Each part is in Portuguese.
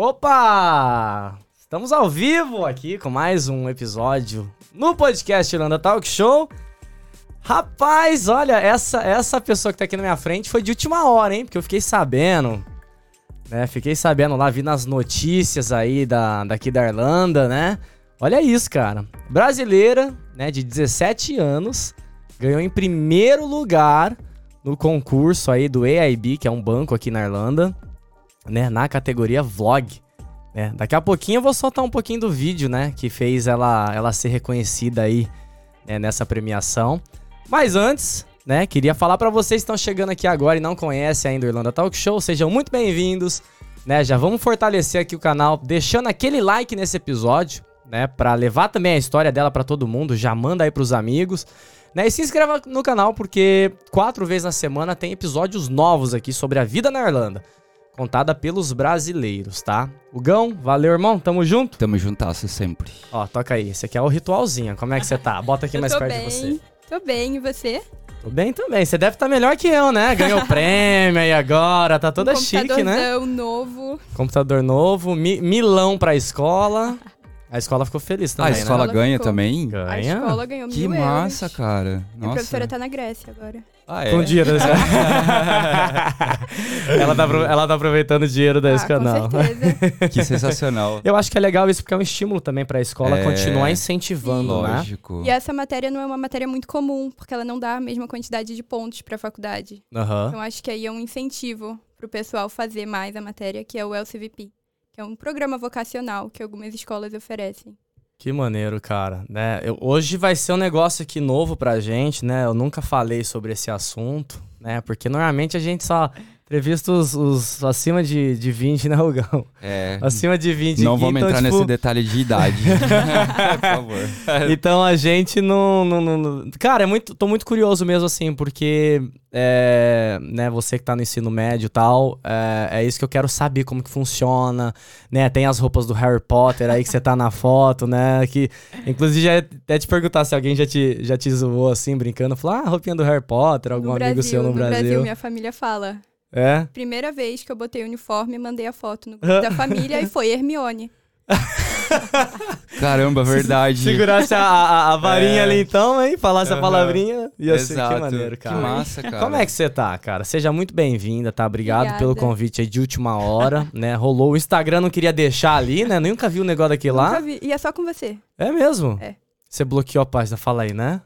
Opa! Estamos ao vivo aqui com mais um episódio no podcast Irlanda Talk Show. Rapaz, olha, essa essa pessoa que tá aqui na minha frente foi de última hora, hein? Porque eu fiquei sabendo, né? Fiquei sabendo lá, vi nas notícias aí da, daqui da Irlanda, né? Olha isso, cara. Brasileira, né, de 17 anos, ganhou em primeiro lugar no concurso aí do AIB, que é um banco aqui na Irlanda, né, na categoria vlog. Né? Daqui a pouquinho eu vou soltar um pouquinho do vídeo, né, que fez ela, ela ser reconhecida aí né, nessa premiação. Mas antes, né, queria falar para vocês que estão chegando aqui agora e não conhecem ainda o Irlanda Talk Show, sejam muito bem-vindos, né? Já vamos fortalecer aqui o canal, deixando aquele like nesse episódio, né, para levar também a história dela para todo mundo, já manda aí pros amigos. Né, e se inscreva no canal porque quatro vezes na semana tem episódios novos aqui sobre a vida na Irlanda, contada pelos brasileiros, tá? O Gão, valeu, irmão, tamo junto? Tamo juntasso sempre. Ó, toca aí, esse aqui é o ritualzinho, como é que você tá? Bota aqui mais perto bem, de você. Tô bem, e você? Tô bem também, você deve estar melhor que eu, né? Ganhou prêmio aí agora, tá toda um chique, né? computadorzão novo. Computador novo, mi- milão pra escola. A escola ficou feliz Ah, também, a né? escola Ela ganha ficou. também? A Ganha. escola ganhou Que mil massa, euros. cara. Minha Nossa. professora tá na Grécia agora. Ah, é? Com dinheiro da ela, tá, ela tá aproveitando o dinheiro desse ah, canal. com certeza. Que sensacional. Eu acho que é legal isso porque é um estímulo também pra escola É. continuar incentivando, né? Lógico. e essa matéria não é uma matéria muito comum, porque ela não dá a mesma quantidade de pontos pra faculdade. Aham. Então acho que aí é um incentivo pro pessoal fazer mais a matéria, que é o LCVP, é um programa vocacional que algumas escolas oferecem. Que maneiro, cara. Né? Eu- hoje vai ser um negócio aqui novo pra gente, né? Eu nunca falei sobre esse assunto, né? Porque normalmente a gente só entrevista os, os acima de, de 20, né, Rogão? É. Acima de 20 Não aqui, vamos então, entrar tipo, nesse detalhe de idade. Por favor. Então a gente não, não, não- Cara, é muito, tô muito curioso mesmo, assim, porque é, né, você que tá no ensino médio e tal, é, é isso que eu quero saber como que funciona, né? Tem as roupas do Harry Potter aí que você tá na foto, né? Que, inclusive, já até te perguntar se alguém já te, já te zoou assim, brincando, falou, ah, roupinha do Harry Potter, algum no amigo Brasil, seu no, Brasil. minha família fala. É? Primeira vez que eu botei o uniforme, mandei a foto no grupo da família e foi Hermione. Caramba, verdade. Segurasse a, a, a varinha É. ali então, hein? Falasse a Aham. palavrinha, ia ser que Exato. maneiro, cara. Que massa, cara. Como é que você tá, cara? Seja muito bem-vinda, tá? Obrigado Obrigada. pelo convite aí de última hora, né? Rolou o Instagram, não queria deixar ali, né? Nunca vi o negócio daquele lá. Nunca vi. E é só com você. É mesmo? É. Você bloqueou a página, fala aí, né?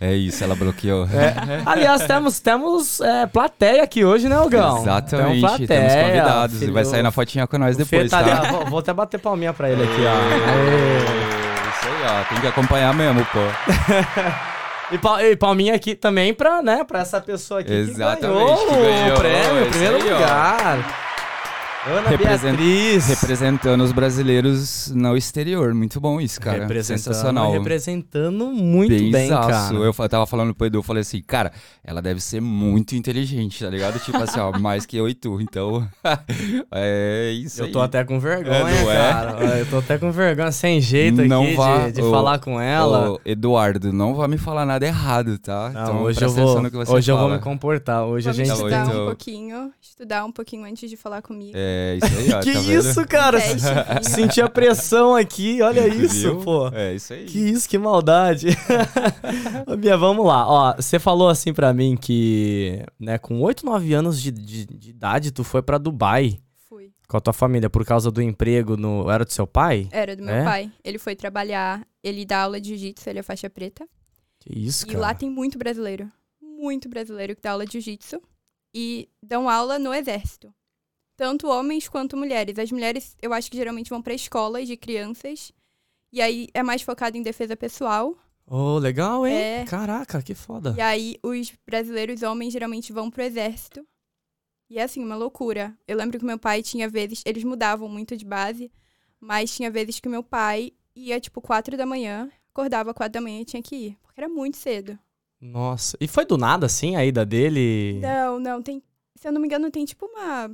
É isso, ela bloqueou. É. Aliás, temos, temos é, plateia aqui hoje, né, Ogão? Exatamente. Temos plateia. Temos convidados. filho. Vai sair na fotinha com nós O depois, tá tá? vou, vou até bater palminha pra ele aqui, ó. Aê. Isso aí, ó. Tem que acompanhar mesmo, pô. E, pal- e palminha aqui também pra, né, pra essa pessoa aqui Exatamente, que que ganhou, ganhou, o prêmio, isso primeiro aí, ó. Ana Represent- Beatriz. Representando os brasileiros no exterior. Muito bom isso, cara. Representando, Sensacional. representando muito bem, Benzaço. cara. Eu tava falando pro Edu, eu falei assim, cara, ela deve ser muito inteligente, tá ligado? Tipo assim, ó, mais que eu e tu. Então, é isso Eu aí. tô até com vergonha, É, é? cara. Eu tô até com vergonha, sem jeito Não aqui vá- de, de ô, falar com ela. Ô, Eduardo, não vai me falar nada errado, tá? Não, então, hoje eu vou, hoje eu vou fala. me comportar. Hoje Vamos a gente. Tá estudar então. um pouquinho, estudar um pouquinho antes de falar comigo. É, isso aí, ó, que tá vendo? isso, cara? Teste, filho. Senti a pressão aqui, olha isso, Viu? pô. É, isso aí. Que isso, que maldade. Bia, vamos lá. Ó, você falou assim pra mim que, né, com 8, 9 anos de, de, de idade, tu foi pra Dubai Fui. com a tua família por causa do emprego no. Era do seu pai? Era do meu É? pai. Ele foi trabalhar, ele dá aula de jiu-jitsu, ele é faixa preta. Que isso, E cara. lá tem muito brasileiro. Muito brasileiro que dá aula de jiu-jitsu. E dão aula no exército. Tanto homens quanto mulheres. As mulheres, eu acho que geralmente vão pra escolas de crianças. E aí é mais focado em defesa pessoal. Ô, legal, hein? É. Caraca, que foda. E aí os brasileiros homens geralmente vão pro exército. E é assim, uma loucura. Eu lembro que meu pai tinha vezes, eles mudavam muito de base, mas tinha vezes que meu pai ia tipo quatro da manhã, acordava quatro da manhã e tinha que ir, porque era muito cedo. Nossa. E foi do nada, assim, a ida dele? Não, não, tem, se eu não me engano, tem tipo uma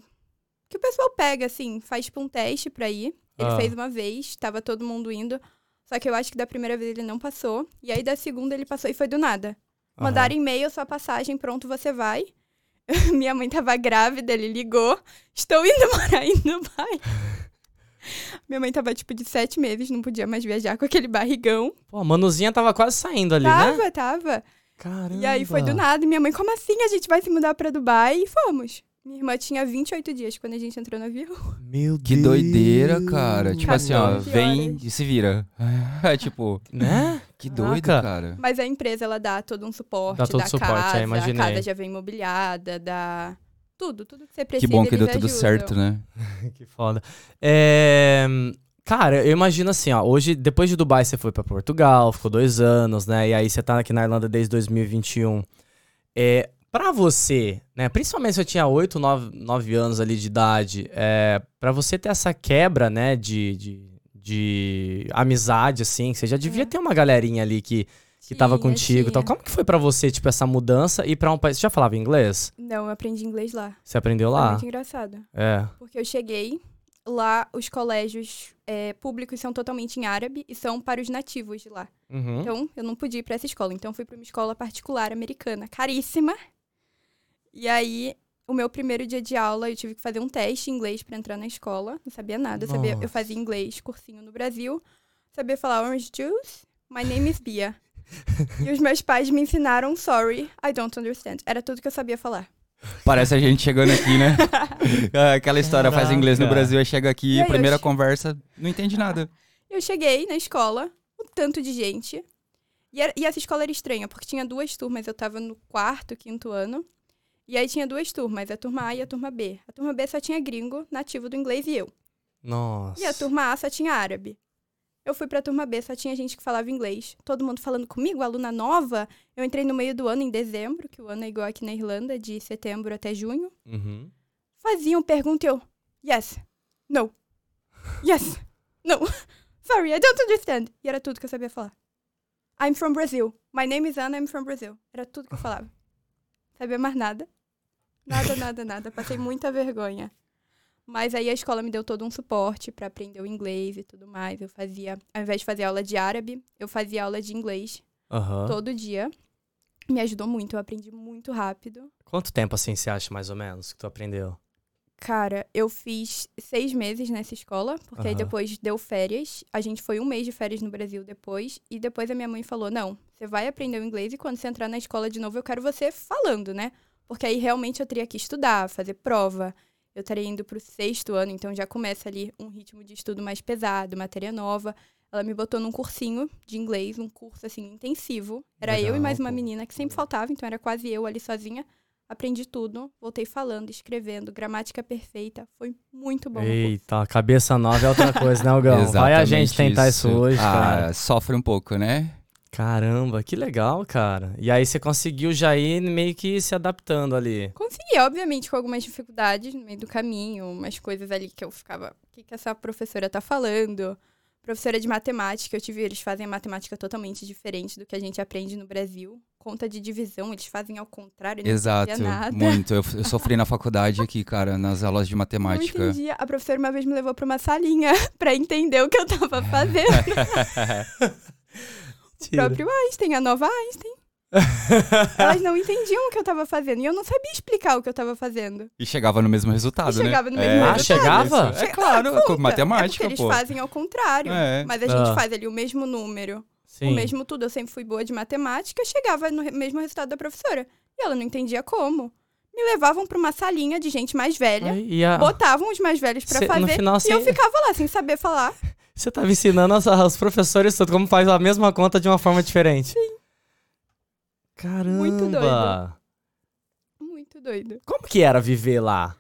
que o pessoal pega assim, faz tipo um teste pra ir. Ele Ah. fez uma vez, tava todo mundo indo. Só que eu acho que da primeira vez ele não passou. E aí da segunda ele passou e foi do nada. Aham. Mandaram e-mail, sua passagem, pronto, você vai. Minha mãe tava grávida, ele ligou. Estou indo morar em Dubai. Minha mãe tava, tipo, de sete meses, não podia mais viajar com aquele barrigão. Pô, a Manuzinha tava quase saindo ali, né? tava, tava. Caramba. E aí foi do nada. Minha mãe, como assim? A gente vai se mudar pra Dubai? E fomos. Minha irmã tinha 28 dias quando a gente entrou no avião. Meu Que Deus. doideira, cara. Tipo assim, ó, 14 vem horas. e se vira. É tipo, Né? que Caraca. doido, cara. Mas a empresa, ela dá todo um suporte. Dá todo da suporte, é, casa, imaginei. A casa já vem imobiliada, dá tudo, tudo que você precisa. Que bom que deu tudo ajudam. certo, né? Que foda. É, Cara, eu imagino assim, ó. Hoje, depois de Dubai, você foi pra Portugal, ficou dois anos, né? E aí você tá aqui na Irlanda desde 2021. É, pra você, né? Principalmente se eu tinha 8, 9, 9 anos ali de idade, é, para você ter essa quebra, né, de, de, de amizade, assim, você já devia É. ter uma galerinha ali que, que tava Tinha, contigo e tal. tinha. Como que foi pra você, tipo, essa mudança e pra um país. Você já falava inglês? Não, eu aprendi inglês lá. Você aprendeu Foi lá? muito engraçado. É. Porque eu cheguei, lá os colégios é, públicos são totalmente em árabe e são para os nativos de lá. Uhum. Então, eu não podia ir para essa escola. Então, eu fui para uma escola particular americana, caríssima. E aí, o meu primeiro dia de aula, eu tive que fazer um teste em inglês para entrar na escola. Não sabia nada. Eu, sabia, eu fazia inglês, cursinho no Brasil. Sabia falar orange juice. My name is Bia. e os meus pais me ensinaram sorry, I don't understand. Era tudo que eu sabia falar. Parece a gente chegando aqui, né? É, Aquela história, faz inglês no. Brasil, aí chega aqui, E aí, primeira che- conversa, não entende nada. Eu cheguei na escola, um tanto de gente. E, era- e essa escola era estranha, porque tinha duas turmas. Eu tava no quarto, quinto ano. E aí tinha duas turmas, a turma A e a turma B. A turma B só tinha gringo, nativo do inglês e eu. Nossa. E a turma A só tinha árabe. Eu fui pra turma B, só tinha gente que falava inglês. Todo mundo falando comigo, aluna nova. Eu entrei no meio do ano, em dezembro, que o ano é igual aqui na Irlanda, de setembro até junho. Uhum. Faziam pergunta e eu, yes, no, yes, no, sorry, I don't understand. E era tudo que eu sabia falar. I'm from Brazil. My name is Anna, I'm from Brazil. Era tudo que eu falava. Sabia mais nada. Nada, nada, nada. Passei muita vergonha. Mas aí a escola me deu todo um suporte pra aprender o inglês e tudo mais. Eu fazia, ao invés de fazer aula de árabe, eu fazia aula de inglês Aham. todo dia. Me ajudou muito, eu aprendi muito rápido. Quanto tempo assim você acha mais ou menos que tu aprendeu? Cara, eu fiz seis meses nessa escola, porque aí Aham. depois deu férias. A gente foi um mês de férias no Brasil depois. E depois a minha mãe falou: Não, você vai aprender o inglês e quando você entrar na escola de novo, eu quero você falando, né? Porque aí realmente eu teria que estudar, fazer prova. Eu estaria indo pro sexto ano, então já começa ali um ritmo de estudo mais pesado, matéria nova. Ela me botou num cursinho de inglês, um curso assim intensivo. Era eu e Legal, mais uma menina que sempre faltava, então era quase eu ali sozinha. Aprendi tudo, voltei falando, escrevendo, gramática perfeita. Foi muito bom. o. Eita, cabeça nova é outra coisa, né, Algão? Vai a gente tentar isso, hoje, ah, cara. sofre um pouco, né? Caramba, que legal, cara. E aí você conseguiu já ir meio que se adaptando ali. Consegui, obviamente, com algumas dificuldades no meio do caminho, umas coisas ali que eu ficava. O que, que essa professora tá falando? Professora de matemática, eu tive, eles fazem a matemática totalmente diferente do que a gente aprende no Brasil. Conta de divisão, eles fazem ao contrário, eu não Exato, entendia nada. muito. Eu, eu sofri na faculdade aqui, cara, nas aulas de Não matemática. entendia. A professora uma vez me levou pra uma salinha pra entender o que eu tava fazendo. O próprio Einstein, a nova Einstein. Elas não entendiam o que eu tava fazendo. E eu não sabia explicar o que eu tava fazendo. E chegava no mesmo resultado, E né? chegava no mesmo É, Ah, resultado. chegava? É claro, Ah, com conta. matemática, é porque pô. eles fazem ao contrário. É. Mas a gente Ah. faz ali o mesmo número, Sim. o mesmo tudo. Eu sempre fui boa de matemática, chegava no re- mesmo resultado da professora. E ela não entendia como. Me levavam pra uma salinha de gente mais velha, Aí, a- botavam os mais velhos no fazer. final, e eu ficava lá sem saber falar. você tava ensinando aos professores tudo, como faz a mesma conta de uma forma diferente. Sim. Caramba. Muito doido. Muito doido. Como que era viver lá?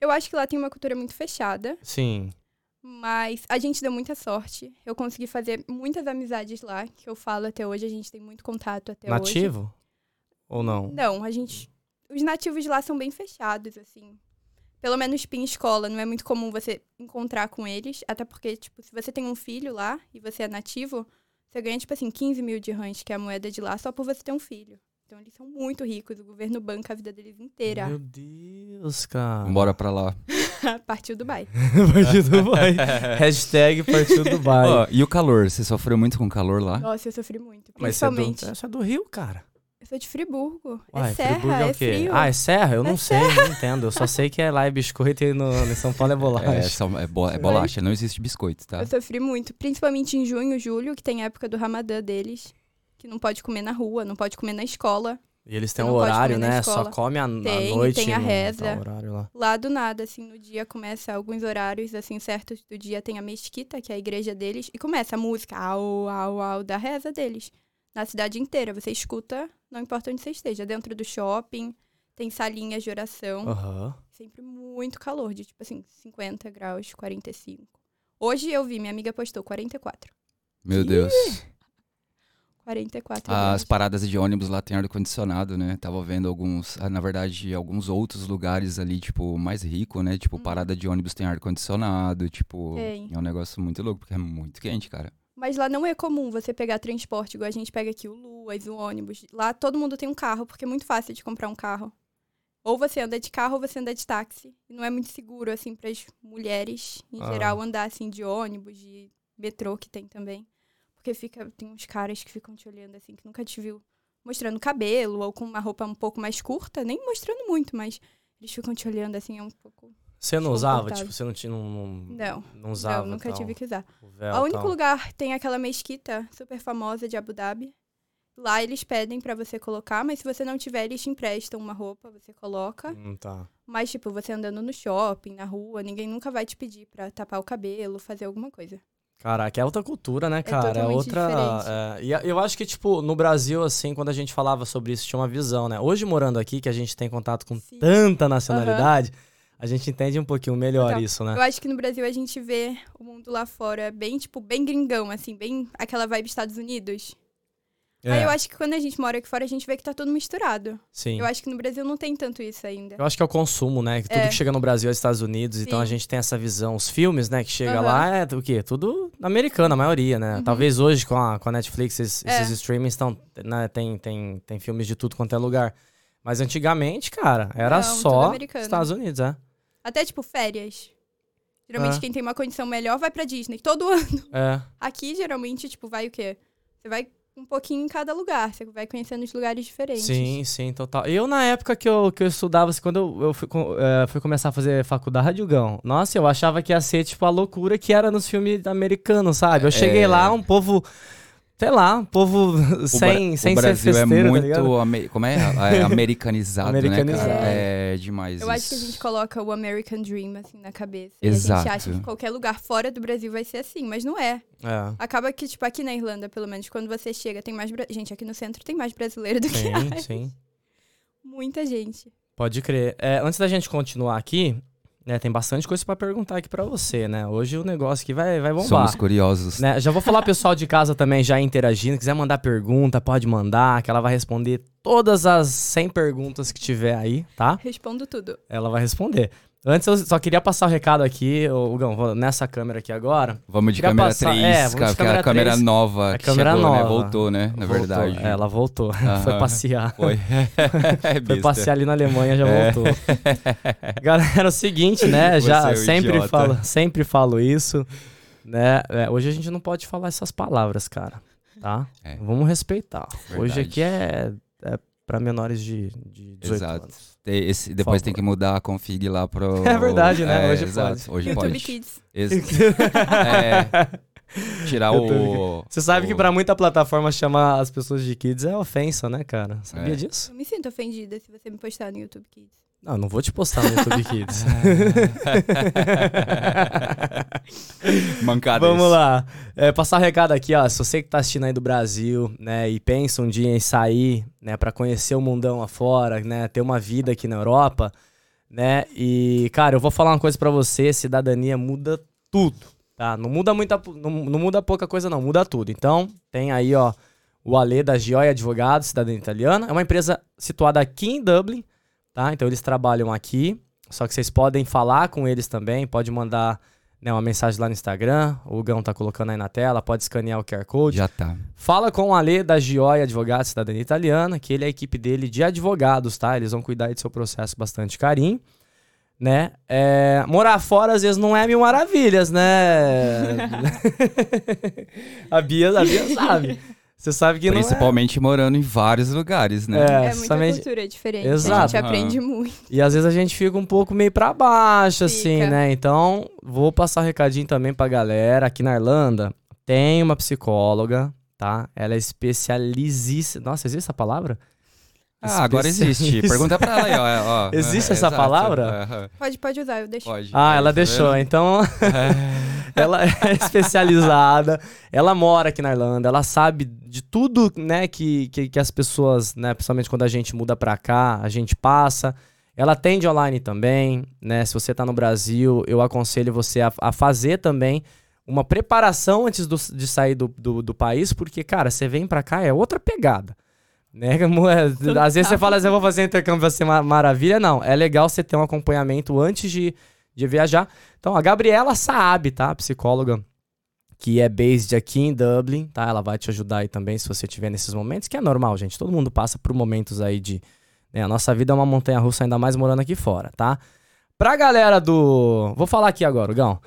Eu acho que lá tem uma cultura muito fechada. Sim. Mas a gente deu muita sorte. Eu consegui fazer muitas amizades lá, que eu falo até hoje. A gente tem muito contato até hoje. Nativo? Ou não? Não, a gente. Os nativos lá são bem fechados, assim. Pelo menos em escola, não é muito comum você encontrar com eles. Até porque, tipo, se você tem um filho lá e você é nativo, você ganha, tipo assim, 15 mil de ranch, que é a moeda de lá, só por você ter um filho. Então eles são muito ricos, o governo banca a vida deles inteira. Meu Deus, cara. Bora pra lá. Partiu Dubai. Partiu Dubai. Hashtag partiu Dubai. Ó, e o calor? Você sofreu muito com calor lá? Nossa, eu sofri muito. Mas você é, do, Principalmente. você é do Rio, cara. Eu sou de Friburgo. Uai, é serra, Friburgo é é o quê? frio. Ah, é serra? Eu É não sei, não entendo. Eu só sei que é lá é biscoito e no, em São Paulo é bolacha. É, só- é, bo- é bolacha, não existe biscoito, tá? Eu sofri muito, principalmente em junho, julho, que tem a época do Ramadã deles, que não pode comer na rua, não pode comer na escola. E eles têm um horário, né? Só come à, noite. tem a no- reza. horário lá. Lá do nada, assim, no dia começa alguns horários, assim, certos do dia tem a mesquita, que é a igreja deles, e começa a música, au, au, au, da reza deles. Na cidade inteira, você escuta, não importa onde você esteja, dentro do shopping, tem salinhas de oração, Aham. sempre muito calor, de tipo assim, 50 graus, 45. Hoje eu vi, minha amiga postou 44. Meu Deus. 44 As graus. paradas de ônibus lá tem ar-condicionado, né? Tava vendo alguns, ah, na verdade, alguns outros lugares ali, tipo, mais rico, né? Tipo, Uhum. parada de ônibus tem ar-condicionado, tipo, Tem. é um negócio muito louco, porque é muito quente, cara. Mas lá não é comum você pegar transporte, igual a gente pega aqui o Luas, o ônibus. Lá todo mundo tem um carro, porque é muito fácil de comprar um carro. Ou você anda de carro ou você anda de táxi. E não é muito seguro, assim, para as mulheres, em Ah. geral, andar, assim, de ônibus, de metrô, que tem também. Porque fica, tem uns caras que ficam te olhando, assim, que nunca te viu mostrando cabelo ou com uma roupa um pouco mais curta. Nem mostrando muito, mas eles ficam te olhando, assim, é um pouco... Você não usava? Desconfortável. Tipo, você não tinha. Não, não, Não, usava. não, nunca tal, tive que usar. o véu, O único tal. lugar tem aquela mesquita super famosa de Abu Dhabi. Lá eles pedem pra você colocar, mas se você não tiver, eles te emprestam uma roupa, você coloca. Hum, tá. Mas, tipo, você andando no shopping, na rua, ninguém nunca vai te pedir pra tapar o cabelo, fazer alguma coisa. Caraca, é outra cultura, né, cara? É, totalmente outra. é, e eu acho que, tipo, no Brasil, assim, quando a gente falava sobre isso, tinha uma visão, né? Hoje, morando aqui, que a gente tem contato com Sim. tanta nacionalidade, a gente entende um pouquinho melhor Total. isso, né? Eu acho que no Brasil a gente vê o mundo lá fora bem, tipo, bem gringão, assim, bem aquela vibe Estados Unidos. Aí É, eu acho que quando a gente mora aqui fora, a gente vê que tá tudo misturado. sim. Eu acho que no Brasil não tem tanto isso ainda. Eu acho que é o consumo, né? Que tudo É. que chega no Brasil é Estados Unidos, então a Sim. gente tem essa visão. Os filmes, né, que chega Aham. lá é o quê? Tudo americano, a maioria, né? Uhum. Talvez hoje com a, com a Netflix, esses, É. esses streamings estão, né, tem, tem, tem filmes de tudo quanto é lugar. Mas antigamente, cara, era Não, só. Estados Unidos, é. Até, tipo, férias. Geralmente, É. quem tem uma condição melhor vai pra Disney todo ano. É. Aqui, geralmente, tipo, vai o quê? Você vai um pouquinho em cada lugar. Você vai conhecendo os lugares diferentes. Sim, sim, total. Eu, na época que eu, que eu estudava, assim, quando eu, eu fui, eh, fui começar a fazer faculdade, Gão, nossa, eu achava que ia ser, tipo, a loucura que era nos filmes americanos, sabe? Eu cheguei É. lá, um povo, sei lá, um povo O sem, Bra- sem o Brasil ser é festeiro, tá ligado? muito. ame- como é? É americanizado, Americanizado. né, cara? É demais. Eu acho que a isso. gente coloca o American Dream, assim, na cabeça. Exato. E a gente acha que qualquer lugar fora do Brasil vai ser assim, mas não é. É. Acaba que, tipo, aqui na Irlanda, pelo menos, quando você chega, tem mais... Gente, aqui no centro tem mais brasileiro do que Sim, sim. Muita gente. Pode crer. É, antes da gente continuar aqui, né, tem bastante coisa pra perguntar aqui pra você, né? Hoje o negócio aqui vai, vai bombar. Somos curiosos. Né, Já vou falar pessoal de casa também já interagindo. Quiser mandar pergunta, pode mandar, que ela vai responder todas as 100 perguntas que tiver aí, tá? Respondo tudo. Ela vai responder. Antes eu só queria passar o recado aqui, ô, Gão, vou nessa câmera aqui agora. Vamos de câmera passar- 3, é, vamos de é câmera a câmera 3. nova A que câmera chegou, né? nova. Voltou, né? Na Voltou. verdade. É, ela voltou. Foi Aham. passear. Foi. é Foi passear ali na Alemanha, já É. voltou. Galera, é o seguinte, né? Você Já é um sempre idiota. falo, sempre falo isso, né? É, hoje a gente não pode falar essas palavras, cara, tá? É. Vamos respeitar. Hoje Verdade. aqui é, é para menores de, de 18 Exato. anos. Esse- depois tem que mudar a config lá pro. É verdade, né? É, Hoje exato. pode. Hoje YouTube pode. Kids. Ex- é, tirar o. Você sabe o- que pra muita plataforma chamar as pessoas de kids é ofensa, né, cara? Sabia É. disso? Eu me sinto ofendida se você me postar no YouTube Kids. Não, não vou te postar no YouTube Kids. Mancada. Vamos lá. É, passar o recado aqui, ó. Se você que tá assistindo aí do Brasil, né, e pensa um dia em sair, né, para conhecer o mundão afora, né, ter uma vida aqui na Europa, né? E, cara, eu vou falar uma coisa pra você, cidadania muda tudo, tá? Não muda muita não, não muda pouca coisa não, muda tudo. Então, tem aí, ó, o Ale da Gioia Advogados, cidadania italiana. É uma empresa situada aqui em Dublin, tá? Então eles trabalham aqui, só que vocês podem falar com eles também, pode mandar né, uma mensagem lá no Instagram, o Gão tá colocando aí na tela, pode escanear o QR Code. Já tá. Fala com o Ale da Gioia Advogados Cidadania Italiana, que ele é a equipe dele de advogados, tá? Eles vão cuidar aí do seu processo bastante carinho, né? É, morar fora às vezes não é mil maravilhas, né? a, Bia, a Bia sabe. Você sabe que não é. Principalmente morando em vários lugares, né? É, É, muita justamente- cultura diferente. A Exato. gente aprende muito. E às vezes a gente fica um pouco meio pra baixo, assim, Fica. né? Então, vou passar um recadinho também pra galera. Aqui na Irlanda, tem uma psicóloga, tá? Ela é especialíssima. Nossa, existe essa palavra? Ah, agora existe. Pergunta pra ela aí, ó. ó. Existe É, essa exato. palavra? Aham. Pode, pode usar, eu deixo. Pode. Ah, ela tá deixou. vendo? Então, ela é especializada. Ela mora aqui na Irlanda. Ela sabe de tudo, né, que, que, que as pessoas, né, principalmente quando a gente muda pra cá, a gente passa. Ela atende online também, né? Se você tá no Brasil, eu aconselho você a, a fazer também uma preparação antes do- de sair do, do, do país, porque, cara, você vem pra cá, é outra pegada. Né? É- às vezes você fala assim, eu vou fazer intercâmbio, vai ser uma maravilha. Não, é legal você ter um acompanhamento antes de, de viajar. Então, a Gabriela Saab, tá? Psicóloga que é based aqui em Dublin, tá? Ela vai te ajudar aí também se você tiver nesses momentos, que é normal, gente. Todo mundo passa por momentos aí de. né, a nossa vida é uma montanha russa, ainda mais morando aqui fora, tá? Pra galera do. Vou falar aqui agora, Gão.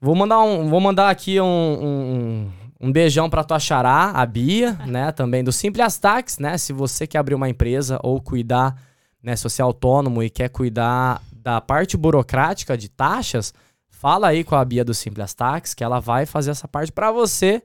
Vou mandar, um, vou mandar aqui um, um, um beijão pra tua xará, a Bia, né? Também do Simples Tax, né? Se você quer abrir uma empresa ou cuidar, né? Se você é autônomo e quer cuidar da parte burocrática de taxas, fala aí com a Bia do Simples Tax, que ela vai fazer essa parte pra você,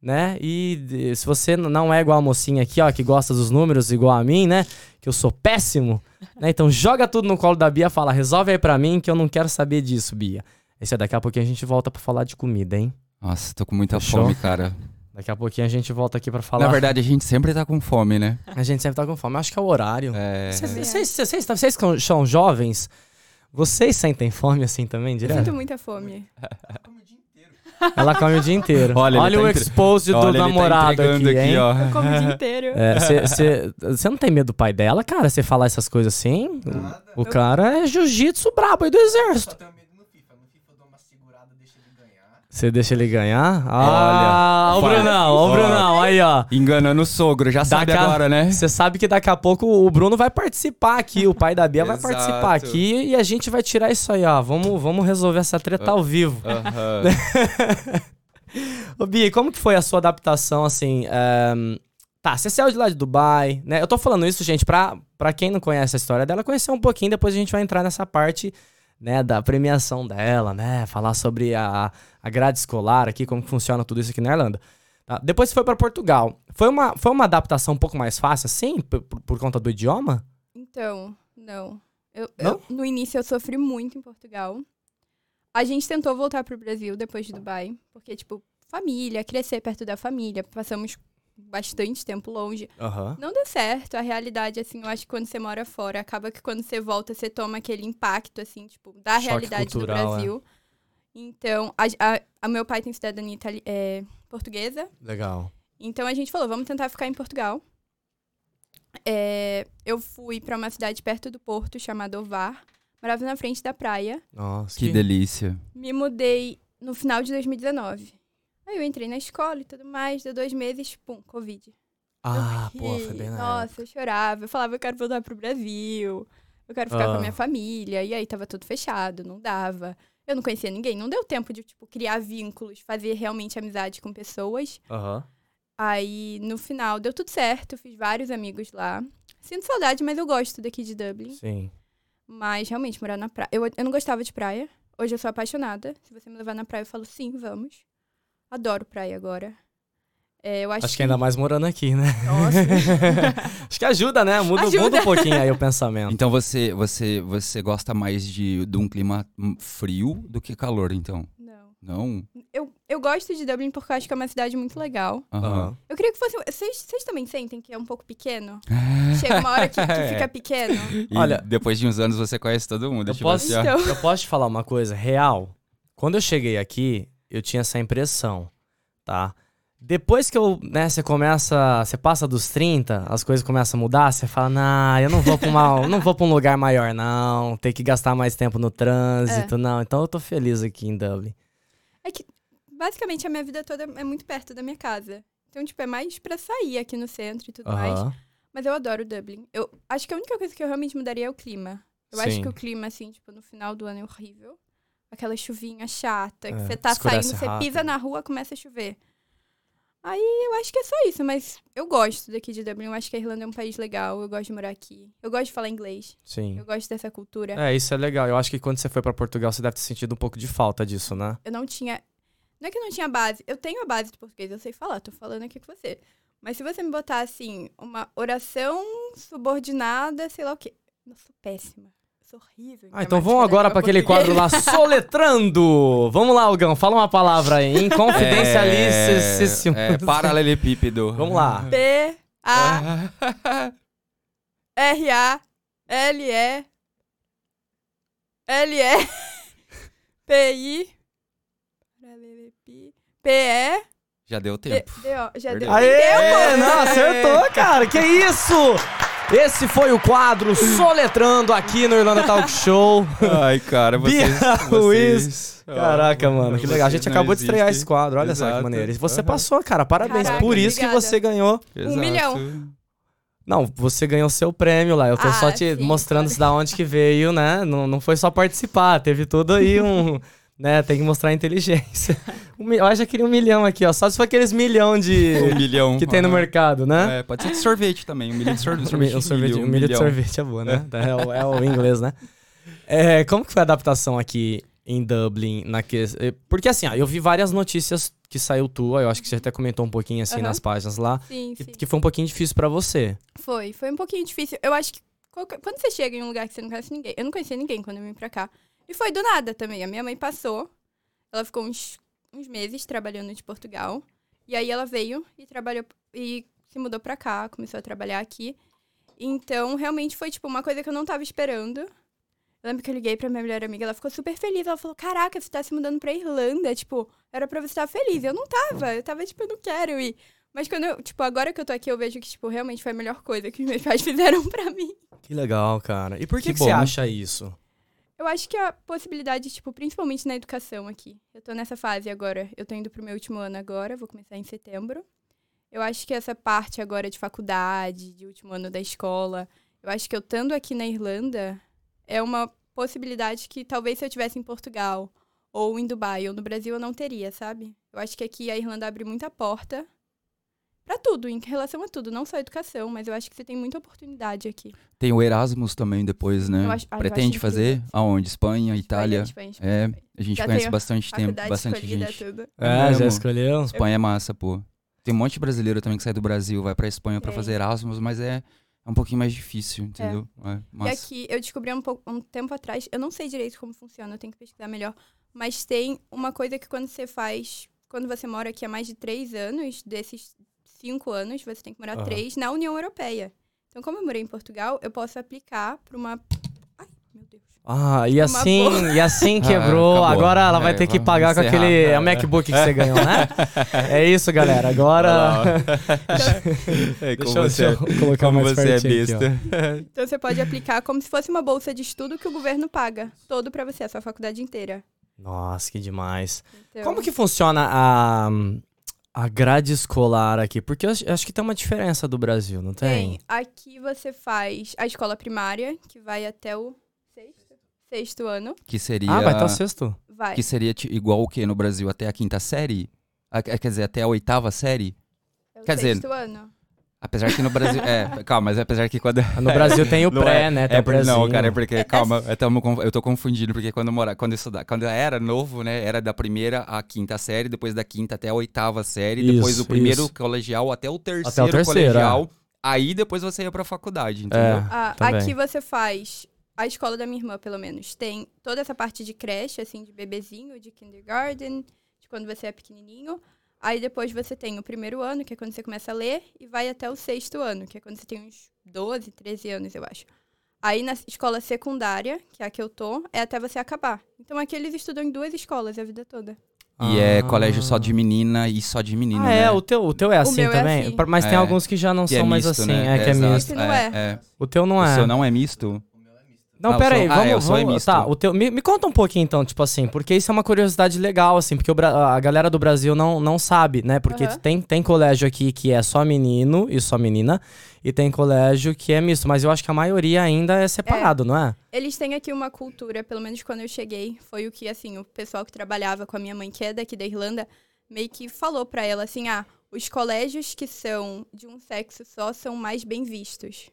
né? E se você não é igual a mocinha aqui, ó, que gosta dos números igual a mim, né? Que eu sou péssimo, né? Então joga tudo no colo da Bia, fala, resolve aí pra mim que eu não quero saber disso, Bia. Isso aí, daqui a pouquinho a gente volta pra falar de comida, hein? Nossa, tô com muita Fechou? fome, cara. Daqui a pouquinho a gente volta aqui pra falar. Na verdade, a gente sempre tá com fome, né? a gente sempre tá com fome. Eu acho que é o horário. É. Vocês- É. Vocês vocês- vocês que são jovens, vocês sentem fome assim também, Eu direto? sinto muita fome. Ela come o dia inteiro. Olha, Olha, tá o entre- expose do Olha, tá namorado entregando aqui, hein? ó. Eu como o dia inteiro. Você não tem medo do pai dela, cara? Você falar essas coisas assim? O, o cara é jiu-jitsu brabo aí do exército. tenho medo no FIFA. No FIFA eu dou uma segurada, deixa ele ganhar. Você deixa ele ganhar? Ah, Olha, o. Brunão, ó o. Brunão, aí ó. Enganando o sogro, já sabe Daqui a- agora, né? Você sabe que daqui a pouco o Bruno vai participar aqui, o pai da Bia vai Exato. participar aqui e a gente vai tirar isso aí, ó. Vamos, vamos resolver essa treta ao vivo. Aham. Ô, Bia, como que foi a sua adaptação, assim? ehm, Tá, você saiu de lá de Dubai, né? Eu tô falando isso, gente, pra, pra quem não conhece a história dela, conhecer um pouquinho, depois a gente vai entrar nessa parte, né, da premiação dela, né? Falar sobre a, a grade escolar aqui, como funciona tudo isso aqui na Irlanda. Tá? Depois você foi pra Portugal. Foi uma, foi uma adaptação um pouco mais fácil, assim, por, por- conta do idioma? Então, não. Eu, Não? eu- no início eu sofri muito em Portugal. A gente tentou voltar pro Brasil depois de Dubai, porque, tipo, família, crescer perto da família, passamos bastante tempo longe. Aham. Não deu certo, a realidade, assim, eu acho que quando você mora fora, acaba que quando você volta, você toma aquele impacto, assim, tipo, da Choque realidade cultural, do Brasil. Então, a, a- a meu pai tem cidadania itali- é, portuguesa, Legal. então a gente falou, vamos tentar ficar em Portugal. É, eu fui pra uma cidade perto do porto chamada Ovar. Morava na frente da praia. Nossa, Que delícia. Me mudei no final de 2019. Aí eu entrei na escola e tudo mais. Deu dois meses, pum, Covid. Ah, pô, foi bem na Nossa, eu chorava. Eu falava, eu quero voltar pro Brasil. Eu quero ficar com Ah. a minha família. E aí tava tudo fechado, não dava. Eu não conhecia ninguém. Não deu tempo de, tipo, criar vínculos, fazer realmente amizade com pessoas. Aham. Aí, no final, deu tudo certo. Fiz vários amigos lá. Sinto saudade, mas eu gosto daqui de Dublin. Sim. Mas, realmente, morar na praia... Eu, eu não gostava de praia. Hoje eu sou apaixonada. Se você me levar na praia, eu falo sim, vamos. Adoro praia agora. É, eu acho, Acho que ainda mais morando aqui, né? Nossa. Acho que ajuda, né? Muda, Ajuda. muda um pouquinho aí o pensamento. Então você, você, você gosta mais de, de um clima frio do que calor, então? não. Não? Eu, eu gosto de Dublin porque eu acho que é uma cidade muito legal. Aham. Eu queria que fosse... Vocês, vocês também sentem que é um pouco pequeno? Chega uma hora que, que fica pequeno. E Olha- depois de uns anos você conhece todo mundo. Eu tipo posso, assim. Então. eu posso te falar uma coisa real. Quando eu cheguei aqui, eu tinha essa impressão, tá? Depois que eu, né, você começa, você passa dos 30, as coisas começam a mudar, você fala, nah, eu não vou pra, uma, não vou pra um lugar maior, não, ter que gastar mais tempo no trânsito, não. Então eu tô feliz aqui em Dublin. É que, basicamente, a minha vida toda é muito perto da minha casa. Então, tipo, é mais pra sair aqui no centro e tudo mais. Aham. Mas eu adoro Dublin. Eu acho que a única coisa que eu realmente mudaria é o clima. Eu acho Sim. que o clima, assim, tipo, no final do ano é horrível. Aquela chuvinha chata, que É, você tá saindo, você rápido. pisa na rua, começa a chover. Aí eu acho que é só isso, mas eu gosto daqui de Dublin. Eu acho que a Irlanda é um país legal. Eu gosto de morar aqui. Eu gosto de falar inglês. Sim. Eu gosto dessa cultura. É, isso é legal. Eu acho que quando você foi pra Portugal, você deve ter sentido um pouco de falta disso, né? Eu não tinha. Não é que eu não tinha base. Eu tenho a base de português, eu sei falar, tô falando aqui com você. Mas se você me botar assim, uma oração subordinada, sei lá o quê. Eu sou péssima. Em Ah, então vamos da agora pra aquele quadro lá, soletrando! Vamos lá, Algão, fala uma palavra aí. Inconfidencialíssimo. É, é, paralelepípedo. Vamos lá. P, A, R, A, L, E, L, E, P, I, P, E, Já deu tempo. D, O. Já deu. Aê! Não, acertou, cara. Que isso? Esse foi o quadro Soletrando aqui no Irlanda Talk Show. Ai, cara, vocês... Vocês... Caraca, mano, que legal. A gente acabou de estrear esse quadro. Olha só que Exato. maneiro. E Você Aham. passou, cara. Parabéns. Caraca, Por isso que obrigada. você ganhou. Exato. milhão. Não, você ganhou seu prêmio lá. Eu tô Ah, só te sim, mostrando claro. da onde que veio, né? Não, não foi só participar. Teve tudo aí um. né? Tem que mostrar inteligência. Um eu acho que queria um milhão aqui, ó. Só se for aqueles milhão de. Um milhão. que tem no Aham. mercado, né? É, pode ser de sorvete também. Um milhão de sorvete. Um um sorvete, um milho de sorvete é boa, né? É, o, é o inglês, né? É, como que foi a adaptação aqui em Dublin? Na que... eh, Porque assim, ó, eu vi várias notícias que saiu tua, eu acho que você até comentou um pouquinho assim Aham. nas páginas lá, Sim, que, sim. que foi um pouquinho difícil pra você. Foi, foi um pouquinho difícil. Eu acho que quando você chega em um lugar que você não conhece ninguém, eu não conhecia ninguém quando eu vim pra cá. E foi do nada também. A minha mãe passou, ela ficou uns, uns meses trabalhando de Portugal. E aí ela veio e trabalhou e se mudou pra cá, começou a trabalhar aqui. Então, realmente foi tipo uma coisa que eu não tava esperando. Eu lembro que eu liguei pra minha melhor amiga, ela ficou super feliz. Ela falou: Caraca, você tá se mudando pra Irlanda. Tipo, era pra você estar feliz. Eu não tava. Eu tava, tipo, eu não quero ir. Mas quando eu, tipo, agora que eu tô aqui, eu vejo que, tipo, realmente foi a melhor coisa que os meus pais fizeram pra mim. Que legal, cara. E por que, Que que você acha isso? Eu acho que a possibilidade, tipo, principalmente na educação aqui. Eu tô nessa fase agora. Eu tô indo pro meu último ano agora, vou começar em setembro. Eu acho que essa parte agora de faculdade, de último ano da escola, eu acho que eu estando aqui na Irlanda é uma possibilidade que talvez se eu tivesse em Portugal ou em Dubai ou no Brasil eu não teria, sabe? Eu acho que aqui a Irlanda abre muita porta pra tudo, em relação a tudo, não só a educação, mas eu acho que você tem muita oportunidade aqui. Tem o Erasmus também depois, né? Eu acho- ah, eu Pretende acho fazer? incrível. Aonde? Espanha, Itália? Espanha, Espanha, É, Espanha. a gente Já conhece bastante tempo, bastante gente. tudo. É, já mesmo? escolheu? Espanha é massa, pô. Tem um monte de brasileiro também que sai do Brasil, vai pra Espanha pra Tem. fazer Erasmus, mas é, é um pouquinho mais difícil, entendeu? É, E massa. aqui, eu descobri um, pouco, um tempo atrás, eu não sei direito como funciona, eu tenho que pesquisar melhor, mas tem uma coisa que quando você faz, quando você mora aqui há mais de três anos, desses cinco anos, você tem que morar Aham. três na União Europeia. Então, como eu morei em Portugal, eu posso aplicar para uma... Ai, meu Deus. Ah, e assim, boa. e assim Ah, quebrou. acabou. Agora ela vai É, ter que pagar com aquele é o É. MacBook que você ganhou, né? É isso, galera. Agora. É, Deixa eu, deixa eu colocar como mais você é pertinho aqui, besta. Então, você pode aplicar como se fosse uma bolsa de estudo que o governo paga, todo para você, a sua faculdade inteira. Nossa, que demais. Então, Como que funciona a, a grade escolar aqui? Porque eu acho- que tem uma diferença do Brasil, não tem? Tem. Aqui você faz a escola primária, que vai até o sexto, sexto ano. Que seria, Ah, vai até o sexto. Vai. que seria igual o que no Brasil? Até a quinta série? Ah, quer quer dizer, até a oitava série? É o quer dizer, sexto ano. Apesar que no Brasil... é, calma, mas apesar que quando... No Brasil tem o Não pré, é, né? Tem É, o não, cara, é porque, calma, eu, tamo eu tô confundindo, porque quando eu, mora, quando, eu estudava, quando eu era novo, né, era da primeira à quinta série, depois da quinta até a oitava série, depois Isso, do primeiro isso. colegial até o terceiro, terceiro, colegial, aí depois você ia pra faculdade, entendeu? É. Ah, aqui você faz, a escola da minha irmã, pelo menos, tem toda essa parte de creche, assim, de bebezinho, de kindergarten, de quando você é pequenininho. Aí depois você tem o primeiro ano, que é quando você começa a ler, e vai até o sexto ano, que é quando você tem uns 12, 13 anos, eu acho. Aí na escola secundária, que é a que eu tô, é até você acabar. Então aqui eles estudam em duas escolas a vida toda. E é Ah. colégio só de menina e só de menino, Ah, né? é, o teu, o teu é assim meu é também. assim. Mas tem É. alguns que já não Que é são mais misto, assim. né? É, que é misto. Não é. é. O teu não O é. seu não é misto? Não, Ah, o pera aí, ah, vamos, é, o seu é vamos- misto. tá, o teu, me, me conta um pouquinho então, tipo assim, porque isso é uma curiosidade legal, assim, porque o a galera do Brasil não, não sabe, né, porque Aham. tem, tem colégio aqui que é só menino e só menina, e tem colégio que é misto, mas eu acho que a maioria ainda é separado, não é? Eles têm aqui uma cultura, pelo menos quando eu cheguei, foi o que, assim, o pessoal que trabalhava com a minha mãe, que é daqui da Irlanda, meio que falou pra ela, assim, ah, os colégios que são de um sexo só são mais bem vistos.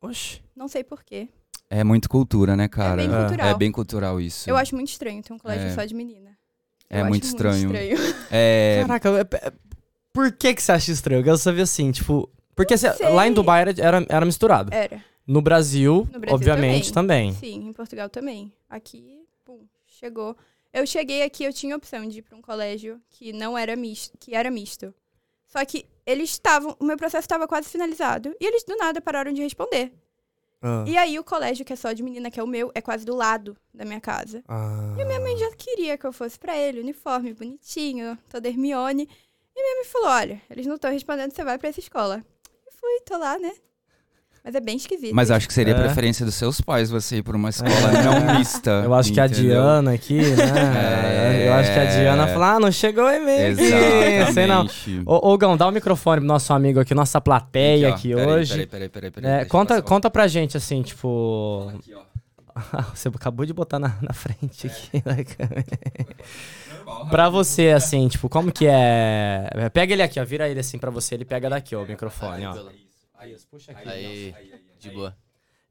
Oxi. Não sei porquê. É muito cultura, né, cara? bem É. cultural. É bem cultural isso. Eu acho muito estranho ter um colégio É. só de menina. É Eu muito acho estranho. estranho. É, Caraca, é- é- por que que você acha estranho? Eu quero saber assim, tipo... Porque sei. lá em Dubai era, era, era misturado. Era. No Brasil, No Brasil obviamente, também. Sim, em Portugal também. Aqui, pum, chegou. Eu cheguei aqui, eu tinha a opção de ir para um colégio que não era misto, que era misto. Só que eles estavam, o meu processo estava quase finalizado e eles do nada pararam de responder. Ah. E aí o colégio que é só de menina, que é o meu, é quase do lado da minha casa. Ah. E minha mãe já queria que eu fosse pra ele, uniforme bonitinho, toda Hermione. E minha mãe falou: "Olha, eles não estão respondendo, você vai pra essa escola". E fui, tô lá, né? Mas é bem esquisito. mas acho que seria É. a preferência dos seus pais você ir pra uma escola não mista. Eu acho que a entendeu? Diana aqui, né? É. Eu acho que a Diana falou, ah, não chegou o e-mail aqui. Sei não. Ô, ô, Gão, dá o microfone pro nosso amigo aqui, nossa plateia aqui peraí, hoje. Peraí, peraí, peraí. peraí, É, deixa eu conta, conta pra gente, assim, tipo... Aqui, ó. Você acabou de botar na, na frente aqui da câmera. Pra você, assim, tipo, como que é... Pega ele aqui, ó, vira ele assim pra você, ele pega daqui, ó, o microfone, ó. Aí, puxa aqui. Aí, de boa.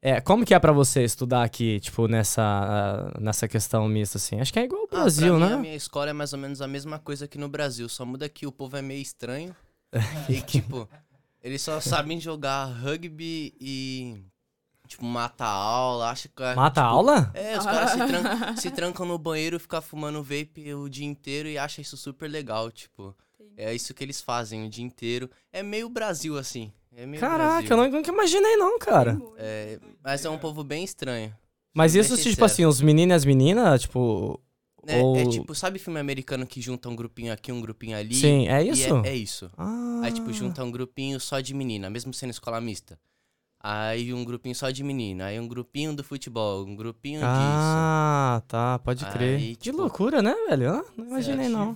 É, como que é pra você estudar aqui, tipo, nessa, nessa questão mista, assim? Acho que é igual o Ah, Brasil, mim, né? a minha escola é mais ou menos a mesma coisa que no Brasil, só muda que o povo é meio estranho. e, tipo, eles só sabem jogar rugby e, tipo, mata a aula, acha que... Mata tipo, a aula? É, os caras se, tran- se trancam no banheiro, ficam fumando vape o dia inteiro e acham isso super legal, tipo... É isso que eles fazem o dia inteiro. É meio Brasil, assim. É meio Caraca, Brasil. eu não, nunca imaginei não, cara. É, mas é um povo bem estranho. Mas isso, tipo sincero. assim, os meninos e as meninas, tipo... É, é Ou- tipo, sabe filme americano que junta um grupinho aqui, um grupinho ali? Sim, é E isso? é, é isso. Ah. Aí, tipo, junta um grupinho só de menina, mesmo sendo escola mista. Aí um grupinho só de menina, aí um grupinho do futebol, um grupinho disso. Ah, tá, pode crer. Aí, que tipo, loucura, né, velho? Ah, Não imaginei, não.